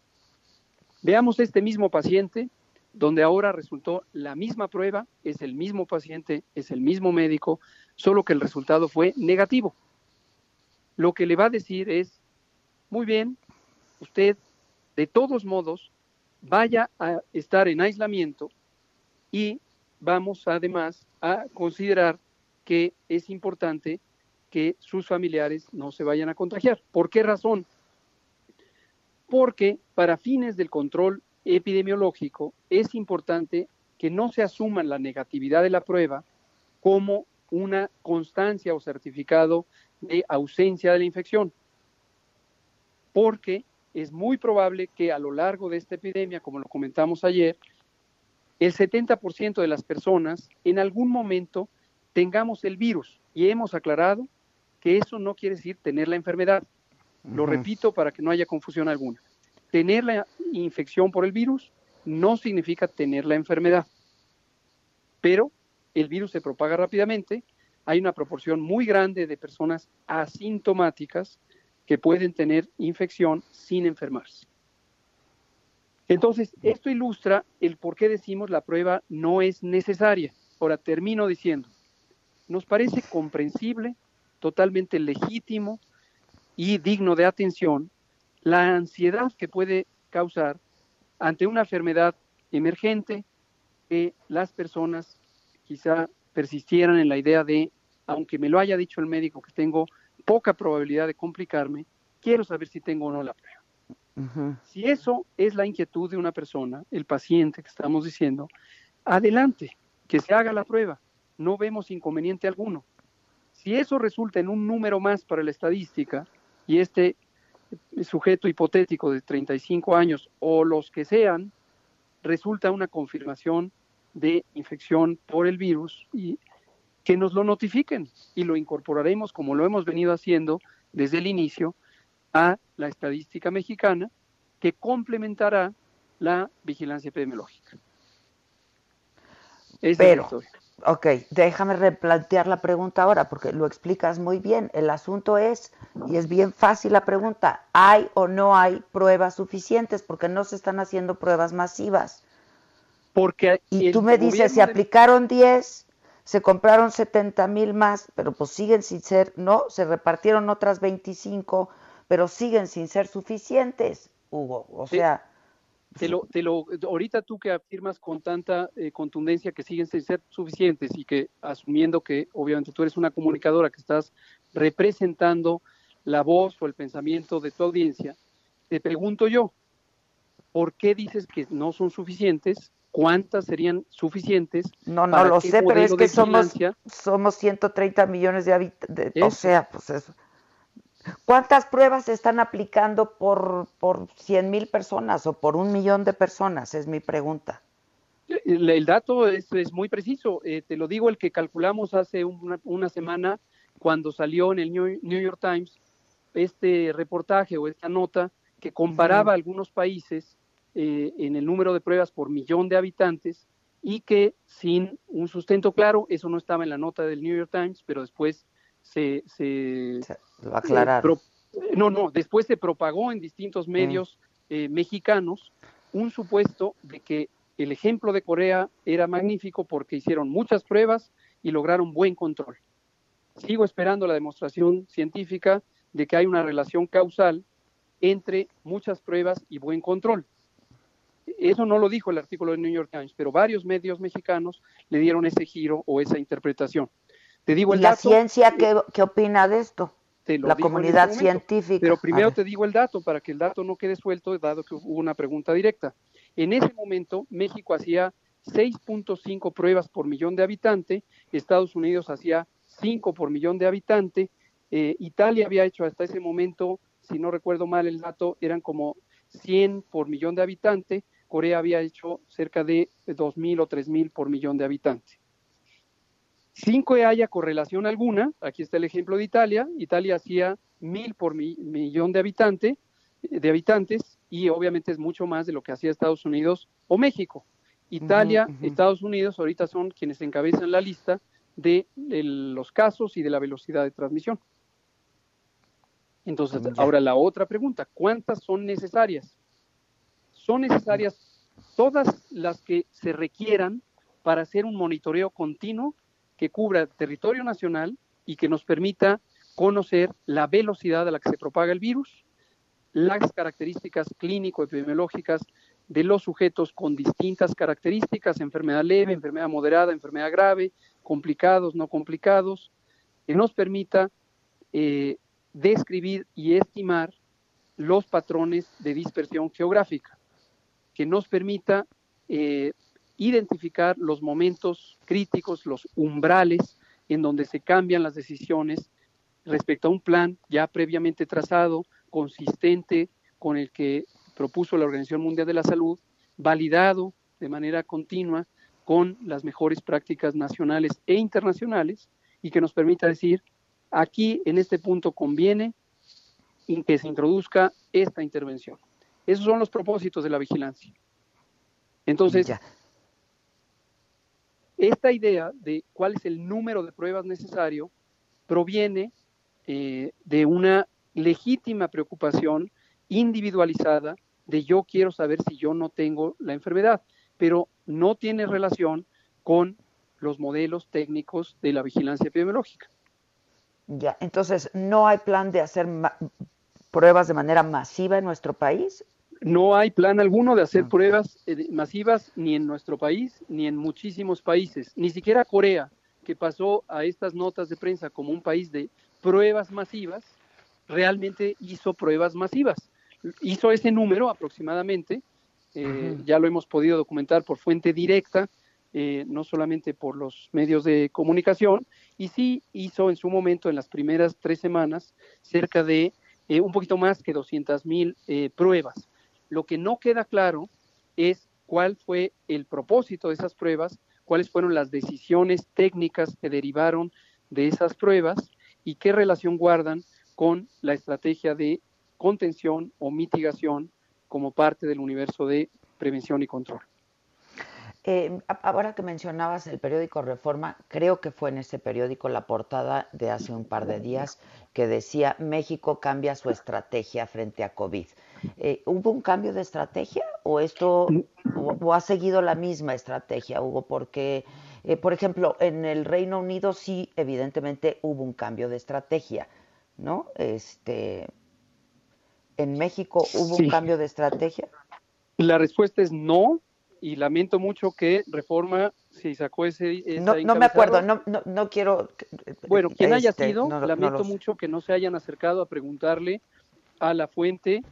Veamos este mismo paciente, donde ahora resultó la misma prueba, es el mismo paciente, es el mismo médico, solo que el resultado fue negativo. Lo que le va a decir es, muy bien, usted de todos modos vaya a estar en aislamiento y vamos además a considerar que es importante que sus familiares no se vayan a contagiar. ¿Por qué razón? porque para fines del control epidemiológico es importante que no se asuma la negatividad de la prueba como una constancia o certificado de ausencia de la infección, porque es muy probable que a lo largo de esta epidemia, como lo comentamos ayer, el 70% de las personas en algún momento tengamos el virus y hemos aclarado que eso no quiere decir tener la enfermedad. Lo repito para que no haya confusión alguna. Tener la infección por el virus no significa tener la enfermedad, pero el virus se propaga rápidamente. Hay una proporción muy grande de personas asintomáticas que pueden tener infección sin enfermarse. Entonces, esto ilustra el por qué decimos la prueba no es necesaria. Ahora termino diciendo, nos parece comprensible, totalmente legítimo y digno de atención la ansiedad que puede causar ante una enfermedad emergente que las personas quizá persistieran en la idea de, aunque me lo haya dicho el médico que tengo poca probabilidad de complicarme, quiero saber si tengo o no la prueba. Si eso es la inquietud de una persona, el paciente que estamos diciendo, adelante, que se haga la prueba, no vemos inconveniente alguno. Si eso resulta en un número más para la estadística y este sujeto hipotético de 35 años o los que sean, resulta una confirmación de infección por el virus y que nos lo notifiquen y lo incorporaremos como lo hemos venido haciendo desde el inicio a la estadística mexicana que complementará la vigilancia epidemiológica. Pero, ok, déjame replantear la pregunta ahora porque lo explicas muy bien. El asunto es, y es bien fácil la pregunta, ¿hay o no hay pruebas suficientes? Porque no se están haciendo pruebas masivas. Porque y tú me dices, se aplicaron 10, se compraron 70 mil más, pero pues siguen sin ser, no, se repartieron otras 25, pero siguen sin ser suficientes, Hugo. O sea... Te lo, te lo, ahorita tú que afirmas con tanta eh, contundencia que siguen sin ser suficientes y que asumiendo que obviamente tú eres una comunicadora que estás representando la voz o el pensamiento de tu audiencia, te pregunto yo, ¿por qué dices que no son suficientes? ¿Cuántas serían suficientes? No, no lo sé, pero es que somos, somos 130 millones de habitantes. O sea, pues eso. ¿Cuántas pruebas se están aplicando por, por 100 mil personas o por un millón de personas? Es mi pregunta. El, dato es, muy preciso. Eh, te lo digo, el que calculamos hace una, semana cuando salió en el New, York Times este reportaje o esta nota que comparaba algunos países eh, en el número de pruebas por millón de habitantes y que sin un sustento claro, eso no estaba en la nota del New York Times, pero después se, se, lo aclararon. no, no, después se propagó en distintos mm. medios eh, mexicanos un supuesto de que el ejemplo de Corea era magnífico porque hicieron muchas pruebas y lograron buen control. Sigo esperando la demostración científica de que hay una relación causal entre muchas pruebas y buen control. Eso no lo dijo el artículo del New York Times, pero varios medios mexicanos le dieron ese giro o esa interpretación. Te digo el ¿La ciencia qué, qué, opina de esto? la comunidad científica. Pero primero te digo el dato para que el dato no quede suelto, dado que hubo una pregunta directa. En ese momento, México hacía 6.5 pruebas por millón de habitante, Estados Unidos hacía 5 por millón de habitante, eh, Italia había hecho hasta ese momento, si no recuerdo mal el dato, eran como 100 por millón de habitante, Corea había hecho cerca de 2.000 o 3.000 por millón de habitante sin que haya correlación alguna, aquí está el ejemplo de Italia, Italia hacía mil por millón de, habitante, de habitantes y obviamente es mucho más de lo que hacía Estados Unidos o México. Italia, Estados Unidos ahorita son quienes encabezan la lista de, los casos y de la velocidad de transmisión. Entonces, ahora la otra pregunta, ¿cuántas son necesarias? Son necesarias todas las que se requieran para hacer un monitoreo continuo que cubra territorio nacional y que nos permita conocer la velocidad a la que se propaga el virus, las características clínico-epidemiológicas de los sujetos con distintas características, enfermedad leve, enfermedad moderada, enfermedad grave, complicados, no complicados, que nos permita eh, describir y estimar los patrones de dispersión geográfica, que nos permita eh, identificar los momentos críticos, los umbrales en donde se cambian las decisiones respecto a un plan ya previamente trazado, consistente con el que propuso la Organización Mundial de la Salud, validado de manera continua con las mejores prácticas nacionales e internacionales y que nos permita decir, aquí en este punto conviene que se introduzca esta intervención. Esos son los propósitos de la vigilancia. Entonces, esta idea de cuál es el número de pruebas necesario proviene eh, de una legítima preocupación individualizada de yo quiero saber si yo no tengo la enfermedad, pero no tiene relación con los modelos técnicos de la vigilancia epidemiológica. Ya, entonces, ¿no hay plan de hacer pruebas de manera masiva en nuestro país? No hay plan alguno de hacer ah. pruebas eh, masivas ni en nuestro país ni en muchísimos países, ni siquiera Corea, que pasó a estas notas de prensa como un país de pruebas masivas, realmente hizo pruebas masivas. Hizo ese número aproximadamente, eh, ya lo hemos podido documentar por fuente directa, eh, no solamente por los medios de comunicación, y sí hizo en su momento, en las primeras tres semanas, cerca de un poquito más que 200 mil pruebas. Lo que no queda claro es cuál fue el propósito de esas pruebas, cuáles fueron las decisiones técnicas que derivaron de esas pruebas y qué relación guardan con la estrategia de contención o mitigación como parte del universo de prevención y control. Eh, ahora que mencionabas el periódico Reforma, creo que fue en ese periódico la portada de hace un par de días que decía México cambia su estrategia frente a COVID. Eh, ¿Hubo un cambio de estrategia o esto o, ha seguido la misma estrategia, Hugo? Porque, eh, por ejemplo, en el Reino Unido sí, evidentemente hubo un cambio de estrategia, ¿no? Este, en México hubo un cambio de estrategia. La respuesta es no, y lamento mucho que Reforma si sacó ese... No, no me acuerdo, no, no, no quiero... Bueno, quien haya este, sido, lamento mucho que no se hayan acercado a preguntarle a la fuente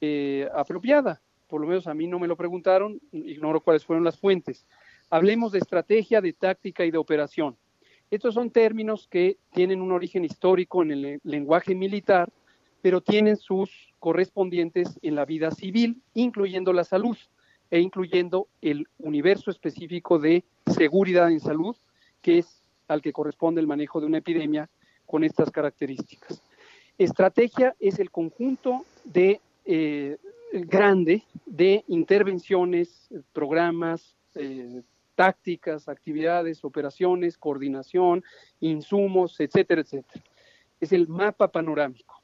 eh, apropiada. Por lo menos a mí no me lo preguntaron, ignoro cuáles fueron las fuentes. Hablemos de estrategia, de táctica y de operación. Estos son términos que tienen un origen histórico en el lenguaje militar, pero tienen sus correspondientes en la vida civil, incluyendo la salud e incluyendo el universo específico de seguridad en salud, que es al que corresponde el manejo de una epidemia con estas características. Estrategia es el conjunto de eh, grande de intervenciones, programas, eh, tácticas, actividades, operaciones, coordinación, insumos, etcétera, etcétera. Es el mapa panorámico.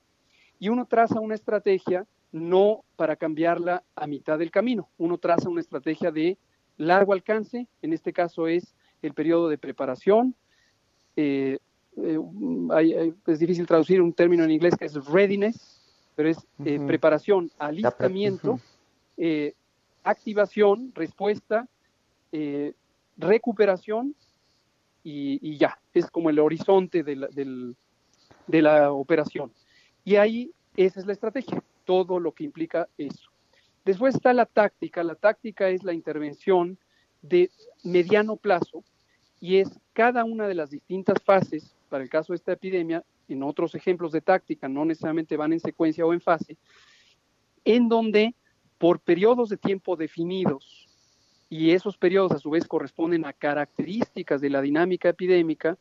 Y uno traza una estrategia no para cambiarla a mitad del camino. Uno traza una estrategia de largo alcance, en este caso es el periodo de preparación. Eh, eh, es difícil traducir un término en inglés que es readiness, pero es eh, preparación, alistamiento, activación, respuesta, recuperación y, ya. Es como el horizonte de la, de la operación. Y ahí esa es la estrategia todo lo que implica eso. Después está la táctica. La táctica es la intervención de mediano plazo y es cada una de las distintas fases, para el caso de esta epidemia, en otros ejemplos de táctica, no necesariamente van en secuencia o en fase, en donde por periodos de tiempo definidos, y esos periodos a su vez corresponden a características de la dinámica epidémica,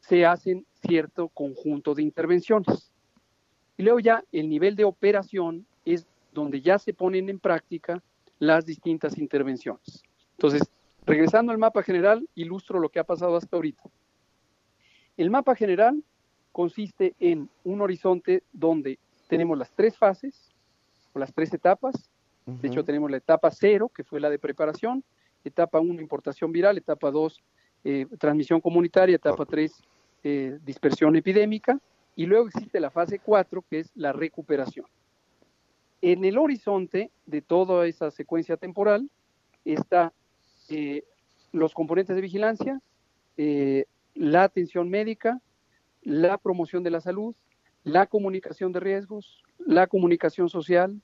se hacen cierto conjunto de intervenciones. Y luego ya el nivel de operación es donde ya se ponen en práctica las distintas intervenciones. Entonces, regresando al mapa general, ilustro lo que ha pasado hasta ahorita. El mapa general consiste en un horizonte donde tenemos las tres fases o las tres etapas. De hecho, tenemos la etapa cero, que fue la de preparación, etapa uno, importación viral, etapa dos, eh, transmisión comunitaria, etapa tres, eh, dispersión epidémica, y luego existe la fase 4, que es la recuperación. En el horizonte de toda esa secuencia temporal está eh, los componentes de vigilancia, eh, la atención médica, la promoción de la salud, la comunicación de riesgos, la comunicación social,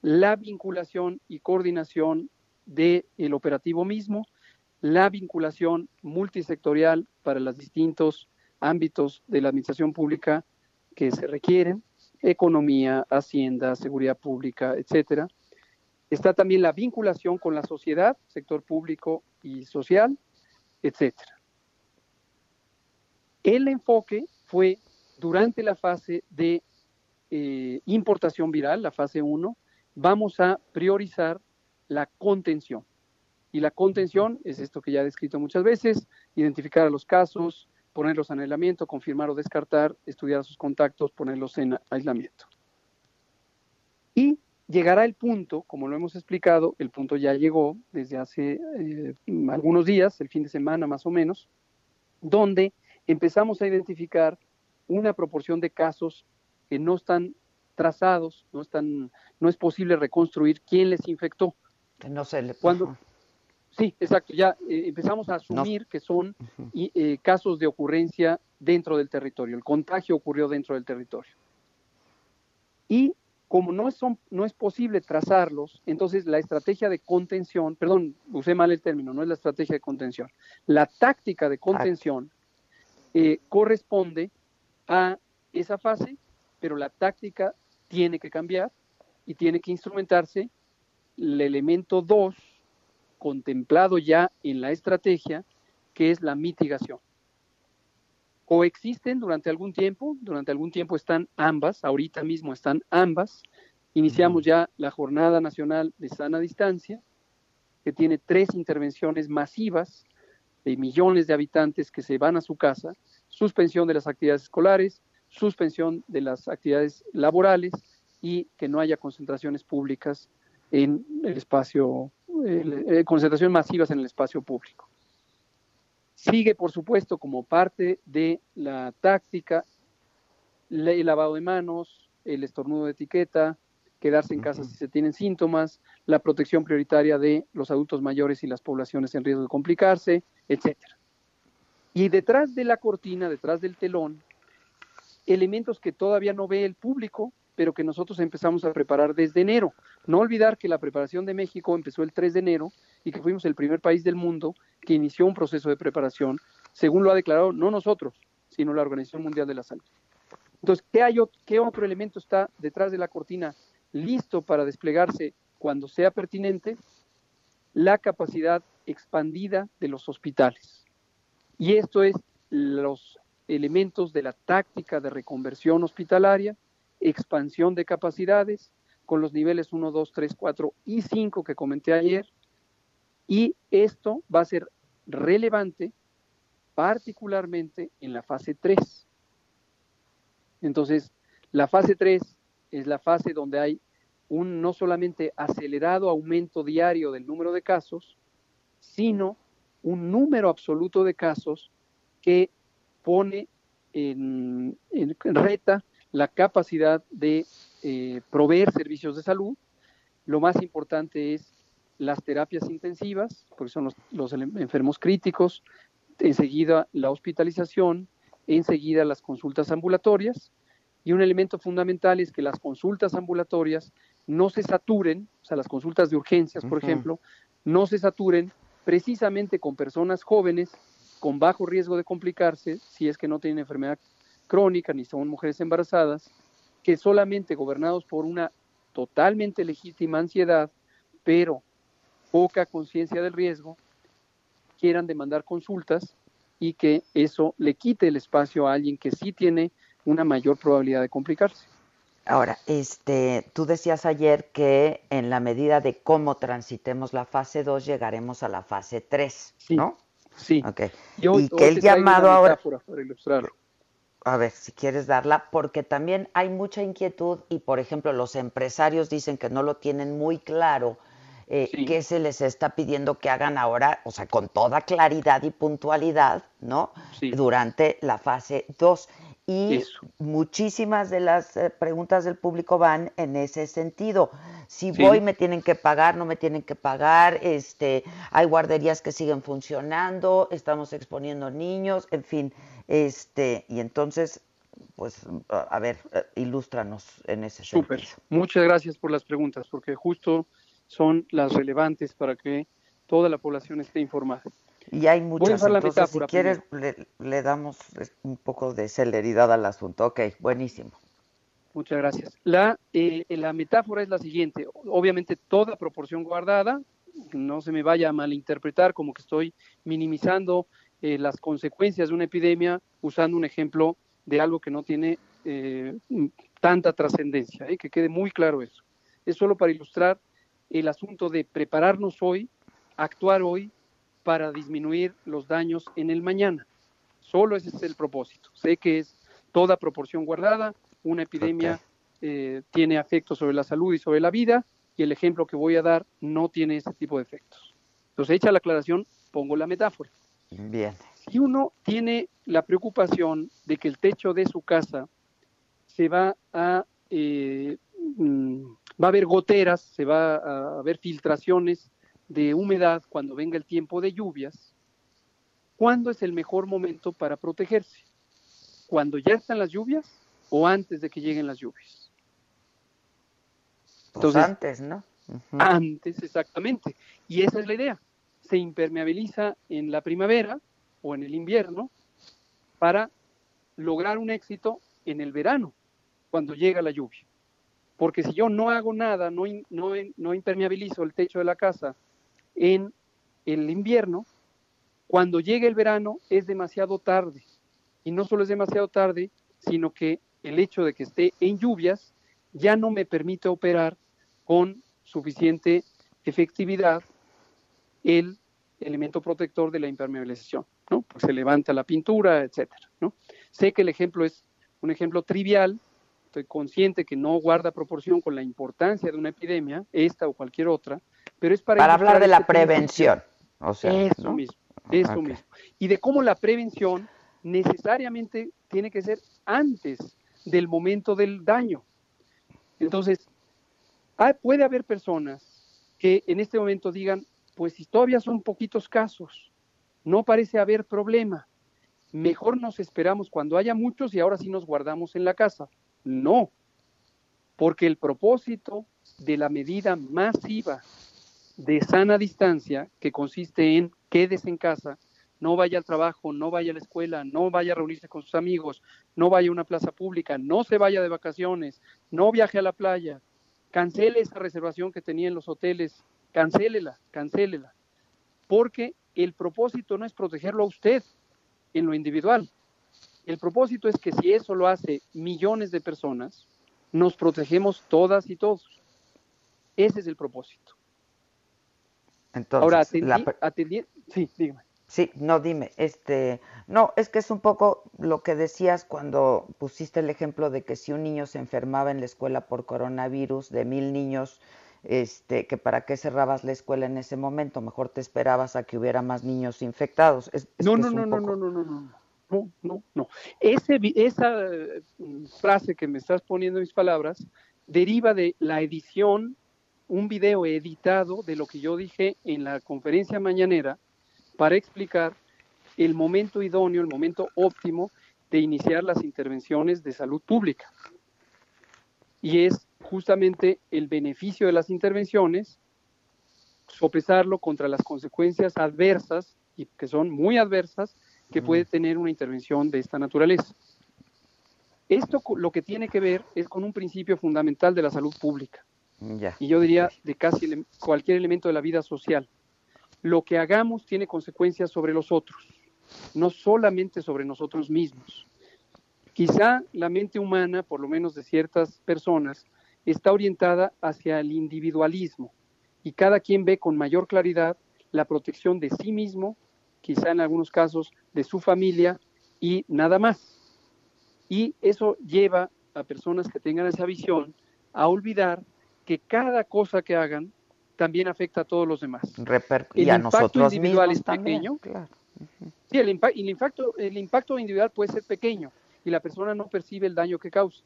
la vinculación y coordinación del operativo mismo, la vinculación multisectorial para los distintos ámbitos de la administración pública que se requieren, economía, hacienda, seguridad pública, etcétera. Está también la vinculación con la sociedad, sector público y social, etcétera. El enfoque fue durante la fase de eh, importación viral, la fase 1, vamos a priorizar la contención. Y la contención es esto que ya he descrito muchas veces, identificar a los casos, ponerlos en aislamiento, confirmar o descartar, estudiar sus contactos, ponerlos en aislamiento. Y llegará el punto, como lo hemos explicado, el punto ya llegó desde hace eh, algunos días, el fin de semana más o menos, donde empezamos a identificar una proporción de casos que no están trazados, no están, no es posible reconstruir quién les infectó. no se le cuando Sí, exacto. Ya eh, empezamos a asumir que son eh, casos de ocurrencia dentro del territorio. El contagio ocurrió dentro del territorio. Y como no es, son, no es posible trazarlos, entonces la estrategia de contención, perdón, usé mal el término, no es la estrategia de contención, la táctica de contención eh, corresponde a esa fase, pero la táctica tiene que cambiar y tiene que instrumentarse el elemento 2 contemplado ya en la estrategia, que es la mitigación. coexisten durante algún tiempo, durante algún tiempo están ambas, ahorita mismo están ambas. Iniciamos ya la Jornada Nacional de Sana Distancia, que tiene tres intervenciones masivas de millones de habitantes que se van a su casa, suspensión de las actividades escolares, suspensión de las actividades laborales y que no haya concentraciones públicas en el espacio, eh, concentraciones masivas en el espacio público. Sigue, por supuesto, como parte de la táctica, el lavado de manos, el estornudo de etiqueta, quedarse en casa si se tienen síntomas, la protección prioritaria de los adultos mayores y las poblaciones en riesgo de complicarse, etcétera. Y detrás de la cortina, detrás del telón, elementos que todavía no ve el público, pero que nosotros empezamos a preparar desde enero. No olvidar que la preparación de México empezó el 3 de enero y que fuimos el primer país del mundo que inició un proceso de preparación, según lo ha declarado no nosotros, sino la Organización Mundial de la Salud. Entonces, ¿qué, hay, qué otro elemento está detrás de la cortina listo para desplegarse cuando sea pertinente? La capacidad expandida de los hospitales. Y esto es los elementos de la táctica de reconversión hospitalaria, expansión de capacidades con los niveles 1, 2, 3, 4 y 5 que comenté ayer. Y esto va a ser relevante particularmente en la fase 3. Entonces, la fase 3 es la fase donde hay un no solamente acelerado aumento diario del número de casos, sino un número absoluto de casos que pone en, en reta la capacidad de eh, proveer servicios de salud. Lo más importante es las terapias intensivas, porque son los, los enfermos críticos, enseguida la hospitalización, enseguida las consultas ambulatorias. Y un elemento fundamental es que las consultas ambulatorias no se saturen, o sea, las consultas de urgencias, por ejemplo, no se saturen precisamente con personas jóvenes con bajo riesgo de complicarse si es que no tienen enfermedad crónica ni son mujeres embarazadas, que solamente gobernados por una totalmente legítima ansiedad, pero poca conciencia del riesgo, quieran demandar consultas y que eso le quite el espacio a alguien que sí tiene una mayor probabilidad de complicarse. Ahora, este, tú decías ayer que en la medida de cómo transitemos la fase 2 llegaremos a la fase 3, ¿no? Sí. Okay. y que el llamado ahora... A ver, si quieres darla, porque también hay mucha inquietud y, por ejemplo, los empresarios dicen que no lo tienen muy claro. Eh, qué se les está pidiendo que hagan ahora, o sea, con toda claridad y puntualidad, ¿no? Durante la fase 2. Y muchísimas de las eh, preguntas del público van en ese sentido. Si voy, me tienen que pagar, no me tienen que pagar, este, hay guarderías que siguen funcionando, estamos exponiendo niños, en fin, este, y entonces, pues, a ver, eh, ilústranos en ese Súper. Muchas gracias por las preguntas, porque justo son las relevantes para que toda la población esté informada. Y hay muchas, entonces si quieres le, damos un poco de celeridad al asunto. Ok, buenísimo. Muchas gracias. La, eh, la metáfora es la siguiente. Obviamente toda proporción guardada, no se me vaya a malinterpretar como que estoy minimizando eh, las consecuencias de una epidemia usando un ejemplo de algo que no tiene eh, tanta trascendencia, que quede muy claro eso. Es solo para ilustrar el asunto de prepararnos hoy, actuar hoy para disminuir los daños en el mañana. Solo ese es el propósito. Sé que es toda proporción guardada, una epidemia eh, tiene efectos sobre la salud y sobre la vida, y el ejemplo que voy a dar no tiene ese tipo de efectos. Entonces, hecha la aclaración, pongo la metáfora. Bien. Si uno tiene la preocupación de que el techo de su casa se va a, eh, mm, va a haber goteras, se va a haber filtraciones de humedad cuando venga el tiempo de lluvias, ¿cuándo es el mejor momento para protegerse? ¿Cuando ya están las lluvias o antes de que lleguen las lluvias? Pues Entonces, antes, ¿no? Antes, exactamente. Y esa es la idea. Se impermeabiliza en la primavera o en el invierno para lograr un éxito en el verano, cuando llega la lluvia. Porque si yo no hago nada, no, no, no impermeabilizo el techo de la casa en el invierno, cuando llegue el verano es demasiado tarde. y no solo es demasiado tarde, sino que el hecho de que esté en lluvias ya no me permite operar con suficiente efectividad el elemento protector de la impermeabilización, ¿no? Pues se levanta la pintura, etcétera, ¿no? Sé que el ejemplo es un ejemplo trivial, estoy consciente que no guarda proporción con la importancia de una epidemia, esta o cualquier otra, pero es para, para hablar de la este prevención. O sea, eso ¿no? mismo, eso mismo. Y de cómo la prevención necesariamente tiene que ser antes del momento del daño. Entonces, ah, puede haber personas que en este momento digan, pues si todavía son poquitos casos, no parece haber problema, mejor nos esperamos cuando haya muchos y ahora sí nos guardamos en la casa. No, porque el propósito de la medida masiva de sana distancia, que consiste en quédese en casa, no vaya al trabajo, no vaya a la escuela, no vaya a reunirse con sus amigos, no vaya a una plaza pública, no se vaya de vacaciones, no viaje a la playa, cancele esa reservación que tenía en los hoteles, cancélela, cancélela, porque el propósito no es protegerlo a usted en lo individual. El propósito es que si eso lo hace millones de personas, nos protegemos todas y todos. Ese es el propósito. Entonces, Ahora, la atendi- pre- atendi- sí, dígame. Sí, no, dime, este, no, es que es un poco lo que decías cuando pusiste el ejemplo de que si un niño se enfermaba en la escuela por coronavirus, de mil niños, este, que para qué cerrabas la escuela en ese momento, mejor te esperabas a que hubiera más niños infectados. Es, No, no, es no, un no, poco- no, no, no, no, no, no, no. Vi- esa eh, frase que me estás poniendo en mis palabras deriva de la edición, un video editado de lo que yo dije en la conferencia mañanera para explicar el momento idóneo, el momento óptimo de iniciar las intervenciones de salud pública. Y es justamente el beneficio de las intervenciones, sopesarlo contra las consecuencias adversas, y que son muy adversas, que puede tener una intervención de esta naturaleza. Esto lo que tiene que ver es con un principio fundamental de la salud pública, Ya. y yo diría de casi cualquier elemento de la vida social. Lo que hagamos tiene consecuencias sobre los otros, no solamente sobre nosotros mismos. Quizá la mente humana, por lo menos de ciertas personas, está orientada hacia el individualismo y cada quien ve con mayor claridad la protección de sí mismo, quizá en algunos casos de su familia y nada más. Y eso lleva a personas que tengan esa visión a olvidar que cada cosa que hagan también afecta a todos los demás. Reper- El y a impacto nosotros individual mismos es también, pequeño. claro. Sí, el, impa- el impacto, el impacto individual puede ser pequeño y la persona no percibe el daño que causa.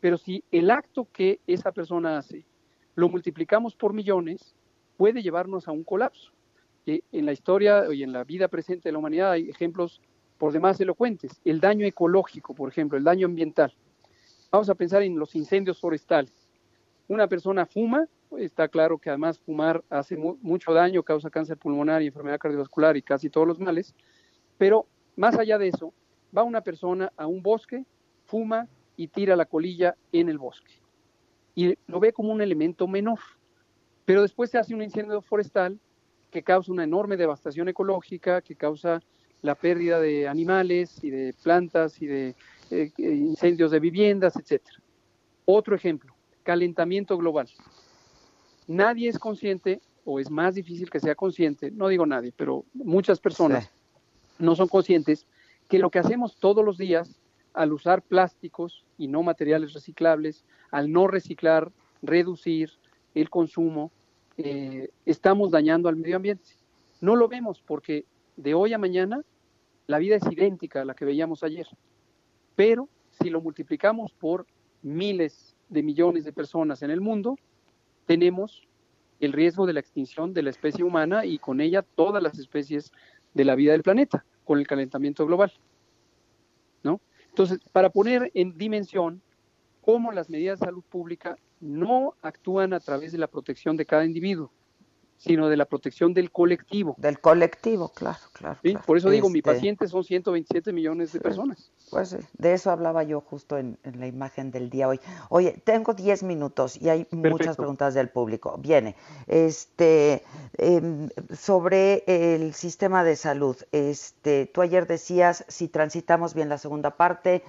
Pero si el acto que esa persona hace lo multiplicamos por millones, puede llevarnos a un colapso. Y en la historia y en la vida presente de la humanidad hay ejemplos por demás elocuentes. El daño ecológico, por ejemplo, el daño ambiental. Vamos a pensar en los incendios forestales. Una persona fuma, está claro que además fumar hace mu- mucho daño, causa cáncer pulmonar y enfermedad cardiovascular y casi todos los males, pero más allá de eso, va una persona a un bosque, fuma y tira la colilla en el bosque. Y lo ve como un elemento menor. Pero después se hace un incendio forestal que causa una enorme devastación ecológica, que causa la pérdida de animales y de plantas y de eh, eh, incendios de viviendas, etcétera. Otro ejemplo, calentamiento global. Nadie es consciente, o es más difícil que sea consciente, no digo nadie, pero muchas personas no son conscientes que lo que hacemos todos los días al usar plásticos y no materiales reciclables, al no reciclar, reducir el consumo, eh, estamos dañando al medio ambiente. No lo vemos porque de hoy a mañana la vida es idéntica a la que veíamos ayer. Pero si lo multiplicamos por miles de millones de personas en el mundo, tenemos el riesgo de la extinción de la especie humana y con ella todas las especies de la vida del planeta, con el calentamiento global. ¿no? Entonces, para poner en dimensión cómo las medidas de salud pública no actúan a través de la protección de cada individuo, sino de la protección del colectivo. Del colectivo, claro, claro. ¿Sí? Por eso digo, mi Este, paciente son 127 millones de personas. Pues sí, de eso hablaba yo justo en, en la imagen del día hoy. Oye, tengo 10 minutos y hay muchas preguntas del público. Viene, este, em, sobre el sistema de salud. Este, tú ayer decías, si transitamos bien la segunda parte,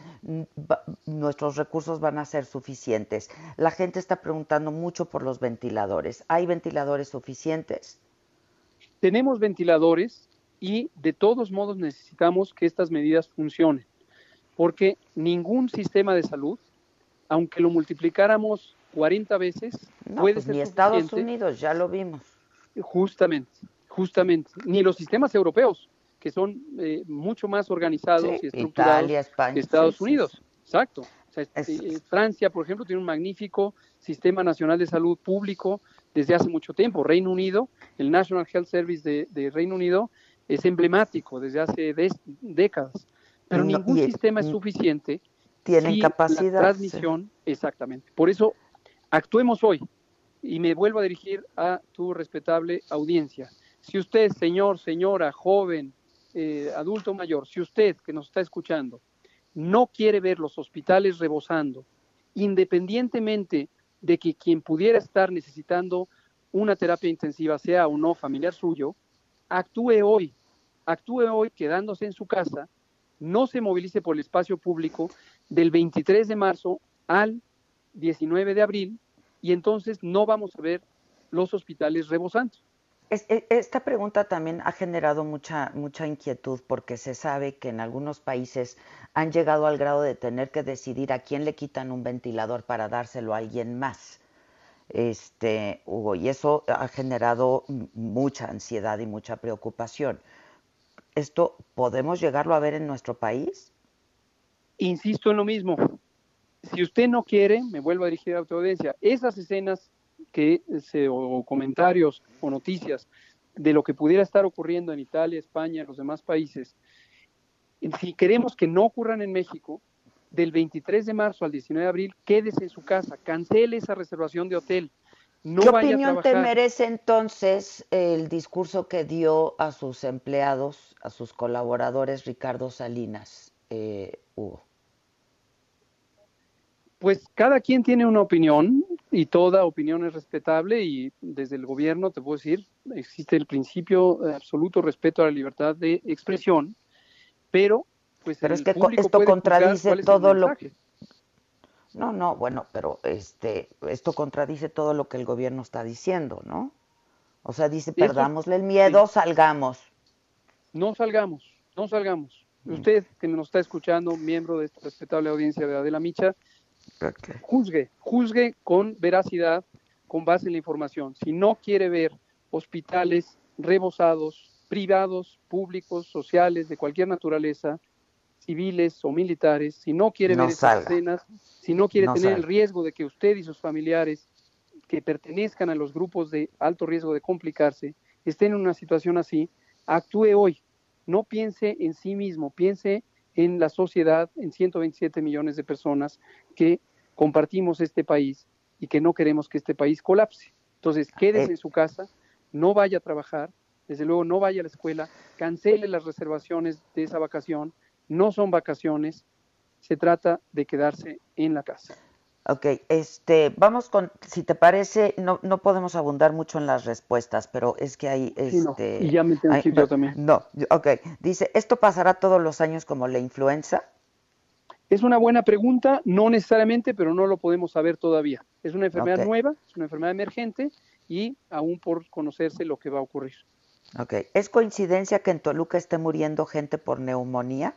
nuestros recursos van a ser suficientes. La gente está preguntando mucho por los ventiladores. ¿Hay ventiladores suficientes? Tenemos ventiladores y de todos modos necesitamos que estas medidas funcionen, porque ningún sistema de salud, aunque lo multiplicáramos 40 veces, No, puede pues ser ni Estados. Unidos, ya lo vimos. Justamente, justamente. Ni los sistemas europeos, que son eh, mucho más organizados Sí, y estructurados Italia, España, que Estados sí, sí, Unidos. Exacto. O sea, este, eh, Francia, por ejemplo, tiene un magnífico sistema nacional de salud público desde hace mucho tiempo. Reino Unido, el National Health Service de, de Reino Unido es emblemático desde hace des- décadas. Pero No, ningún sistema es suficiente. tienen si capacidad, La transmisión, exactamente. Por eso, actuemos hoy. Y me vuelvo a dirigir a tu respetable audiencia. Si usted, señor, señora, joven, eh, adulto mayor, si usted que nos está escuchando no quiere ver los hospitales rebosando, independientemente de que quien pudiera estar necesitando una terapia intensiva sea o no familiar suyo, actúe hoy, actúe hoy quedándose en su casa, no se movilice por el espacio público del 23 de marzo al 19 de abril y entonces no vamos a ver los hospitales rebosando. Es- e- Esta pregunta también ha generado mucha, mucha inquietud porque se sabe que en algunos países han llegado al grado de tener que decidir a quién le quitan un ventilador para dárselo a alguien más. Este, Hugo, y eso ha generado mucha ansiedad y mucha preocupación. ¿Esto podemos llegarlo a ver en nuestro país? Insisto en lo mismo. Si usted no quiere, me vuelvo a dirigir a tu audiencia, esas escenas que se, o comentarios o noticias de lo que pudiera estar ocurriendo en Italia, España, en los demás países, si queremos que no ocurran en México, del 23 de marzo al 19 de abril, quédese en su casa, cancele esa reservación de hotel, no ¿Qué vaya a opinión te trabajar. merece entonces el discurso que dio a sus empleados, a sus colaboradores, Ricardo Salinas, eh, Hugo? Pues cada quien tiene una opinión y toda opinión es respetable y desde el gobierno te puedo decir, existe el principio de absoluto respeto a la libertad de expresión, pero pues Pero el es que público esto puede contradice todo lo. No, no, bueno, pero este, esto contradice todo lo que el gobierno está diciendo, ¿no? O sea, dice, Eso- perdámosle el miedo, salgamos. No salgamos, no salgamos. Usted que nos está escuchando, miembro de esta respetable audiencia de Adela Micha, juzgue, juzgue con veracidad, con base en la información. Si no quiere ver hospitales rebosados, privados, públicos, sociales, de cualquier naturaleza, civiles o militares, si no quiere No ver esas escenas, si no quiere No tener el riesgo de que usted y sus familiares que pertenezcan a los grupos de alto riesgo de complicarse estén en una situación así, actúe hoy. No piense en sí mismo, piense en la sociedad, en 127 millones de personas que compartimos este país y que no queremos que este país colapse. Entonces, quédese Eh. en su casa, no vaya a trabajar, desde luego no vaya a la escuela, cancele las reservaciones de esa vacación, no son vacaciones, se trata de quedarse en la casa. Ok, este, vamos con, si te parece, no, no podemos abundar mucho en las respuestas, pero es que hay, Sí, no, este, y ya me tengo hay- que ir yo también. No, ok, dice, ¿esto pasará todos los años como la influenza? Es una buena pregunta, no necesariamente, pero no lo podemos saber todavía. Es una enfermedad nueva, es una enfermedad emergente y aún por conocerse lo que va a ocurrir. Ok, ¿es coincidencia que en Toluca esté muriendo gente por neumonía?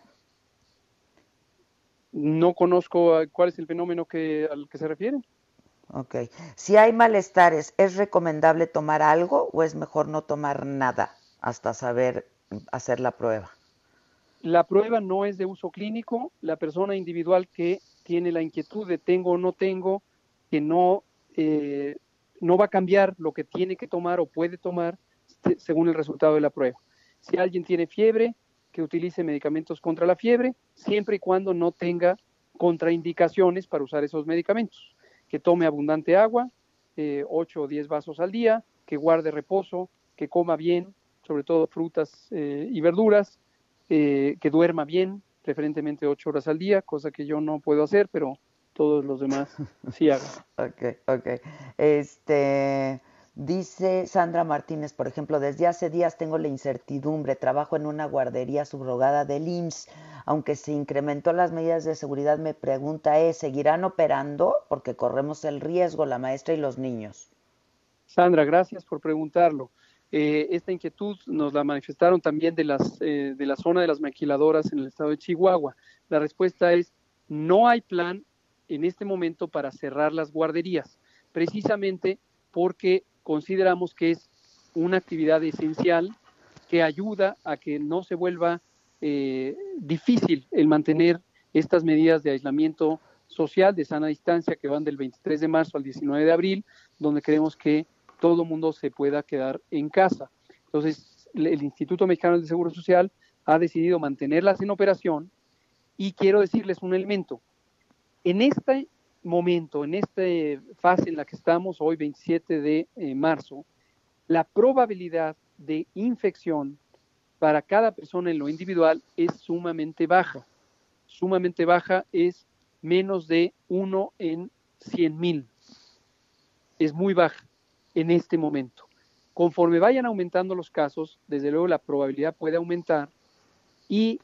No conozco cuál es el fenómeno que, al que se refieren. Ok, si hay malestares, ¿es recomendable tomar algo o es mejor no tomar nada hasta saber hacer la prueba? La prueba no es de uso clínico. La persona individual que tiene la inquietud de tengo o no tengo, que no, eh, no va a cambiar lo que tiene que tomar o puede tomar se- según el resultado de la prueba. Si alguien tiene fiebre, que utilice medicamentos contra la fiebre, siempre y cuando no tenga contraindicaciones para usar esos medicamentos. Que tome abundante agua, eh, 8 o 10 vasos al día, que guarde reposo, que coma bien, sobre todo frutas eh, y verduras, eh, que duerma bien, preferentemente ocho horas al día, cosa que yo no puedo hacer, pero todos los demás sí hagan. ok, ok. Este, dice Sandra Martínez, por ejemplo, desde hace días tengo la incertidumbre, trabajo en una guardería subrogada del IMSS, aunque se incrementó las medidas de seguridad, me pregunta es, ¿seguirán operando? Porque corremos el riesgo, la maestra y los niños. Sandra, gracias por preguntarlo. Eh, esta inquietud nos la manifestaron también de, las, eh, de la zona de las maquiladoras en el estado de Chihuahua. La respuesta es, no hay plan en este momento para cerrar las guarderías, precisamente porque consideramos que es una actividad esencial que ayuda a que no se vuelva eh, difícil el mantener estas medidas de aislamiento social de sana distancia que van del 23 de marzo al 19 de abril, donde creemos que todo mundo se pueda quedar en casa. Entonces, el Instituto Mexicano de Seguro Social ha decidido mantenerlas en operación y quiero decirles un elemento. En este momento, en esta fase en la que estamos hoy, 27 de eh, marzo, la probabilidad de infección para cada persona en lo individual es sumamente baja. Sumamente baja es menos de uno en 100 mil. Es muy baja en este momento. Conforme vayan aumentando los casos, desde luego la probabilidad puede aumentar y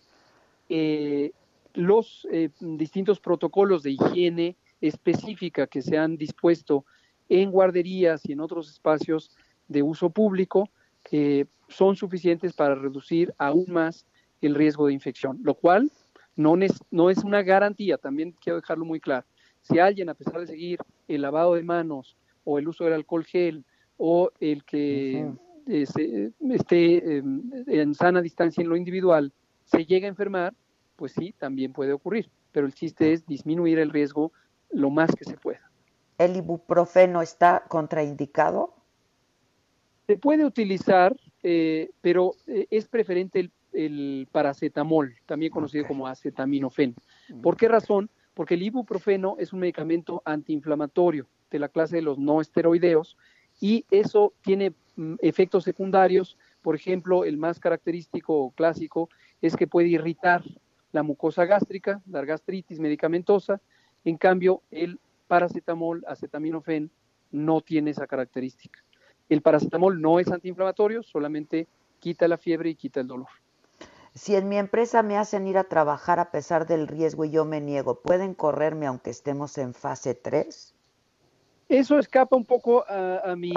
eh, los eh, distintos protocolos de higiene específica que se han dispuesto en guarderías y en otros espacios de uso público eh, son suficientes para reducir aún más el riesgo de infección, lo cual no es, no es una garantía, también quiero dejarlo muy claro. Si alguien, a pesar de seguir el lavado de manos o el uso del alcohol gel o el que esté em, en sana distancia en lo individual, se llega a enfermar, pues sí, también puede ocurrir. Pero el chiste es disminuir el riesgo lo más que se pueda. ¿El ibuprofeno está contraindicado? Se puede utilizar, eh, pero eh, es preferente el, paracetamol, también conocido como acetaminofén. ¿Por qué razón? Porque el ibuprofeno es un medicamento antiinflamatorio de la clase de los no esteroideos y eso tiene mm, efectos secundarios. Por ejemplo, el más característico clásico es que puede irritar la mucosa gástrica, dar gastritis medicamentosa. En cambio, el paracetamol, acetaminofén, no tiene esa característica. El paracetamol no es antiinflamatorio, solamente quita la fiebre y quita el dolor. Si en mi empresa me hacen ir a trabajar a pesar del riesgo y yo me niego, ¿pueden correrme aunque estemos en fase 3? Eso escapa un poco a, mi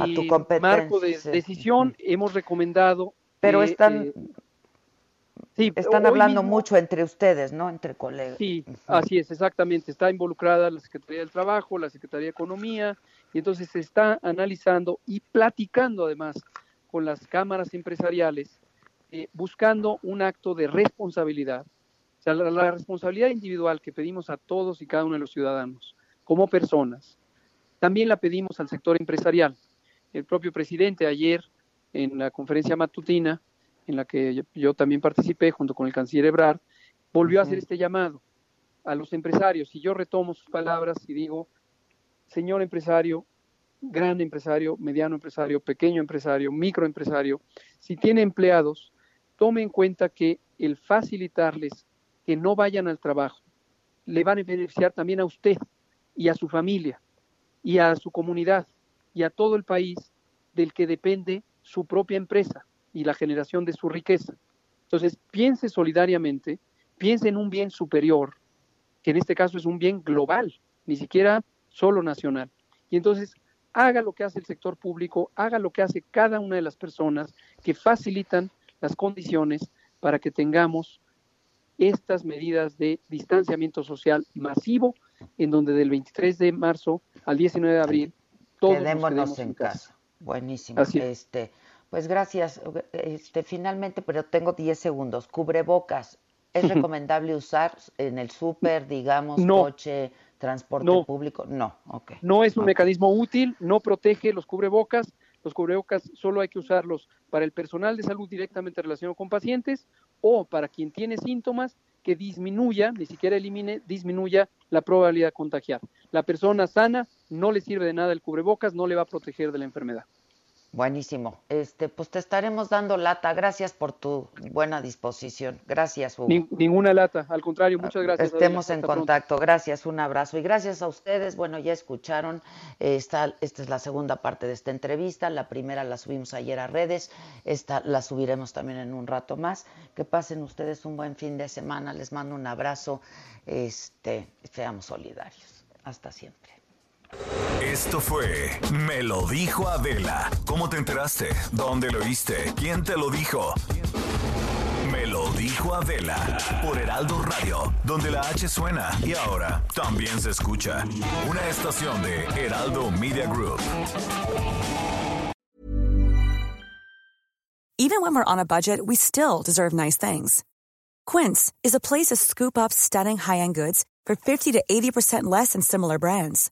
marco de decisión. Hemos recomendado. Pero están. Eh, están hablando mucho entre ustedes, ¿no? Entre colegas. Sí, así es, exactamente. Está involucrada la Secretaría del Trabajo, la Secretaría de Economía, y entonces se está analizando y platicando además con las cámaras empresariales, eh, buscando un acto de responsabilidad. O sea, la responsabilidad individual que pedimos a todos y cada uno de los ciudadanos, como personas, también la pedimos al sector empresarial. El propio presidente ayer en la conferencia matutina, en la que yo, también participé junto con el canciller Ebrard, volvió a hacer este llamado a los empresarios. Y yo retomo sus palabras y digo, señor empresario, gran empresario, mediano empresario, pequeño empresario, microempresario, si tiene empleados, tome en cuenta que el facilitarles que no vayan al trabajo le van a beneficiar también a usted y a su familia y a su comunidad y a todo el país del que depende su propia empresa y la generación de su riqueza. Entonces, piense solidariamente, piense en un bien superior, que en este caso es un bien global, ni siquiera solo nacional. Y entonces, haga lo que hace el sector público, haga lo que hace cada una de las personas que facilitan las condiciones para que tengamos estas medidas de distanciamiento social masivo, en donde del 23 de marzo al 19 de abril todos quedémonos en casa. Buenísimo. Este, pues gracias. Este, finalmente, pero tengo 10 segundos. Cubrebocas. ¿Es recomendable usar en el súper, digamos, coche, transporte público? No, ok. No es un mecanismo útil, no protege los cubrebocas. Los cubrebocas solo hay que usarlos para el personal de salud directamente relacionado con pacientes o para quien tiene síntomas que disminuya, ni siquiera elimine, disminuya la probabilidad de contagiar. La persona sana no le sirve de nada el cubrebocas, no le va a proteger de la enfermedad. Buenísimo. Este, pues te estaremos dando lata. Gracias por tu buena disposición. Gracias, Hugo. ninguna lata, al contrario, muchas gracias. Estemos en contacto. Gracias, un abrazo. Y gracias a ustedes. Bueno, ya escucharon, esta, esta es la segunda parte de esta entrevista. La primera la subimos ayer a redes. Esta la subiremos también en un rato más. Que pasen ustedes un buen fin de semana. Les mando un abrazo. Este, seamos solidarios. Hasta siempre. Esto fue Me lo dijo Adela. ¿Cómo te enteraste? ¿Dónde lo oíste? ¿Quién te lo dijo? Me lo dijo Adela por Heraldo Radio, donde la H suena y ahora también se escucha. Una estación de Heraldo Media Group. Even when we're on a budget, we still deserve nice things. Quince is a place to scoop up stunning high-end goods for 50 to 80% less than similar brands.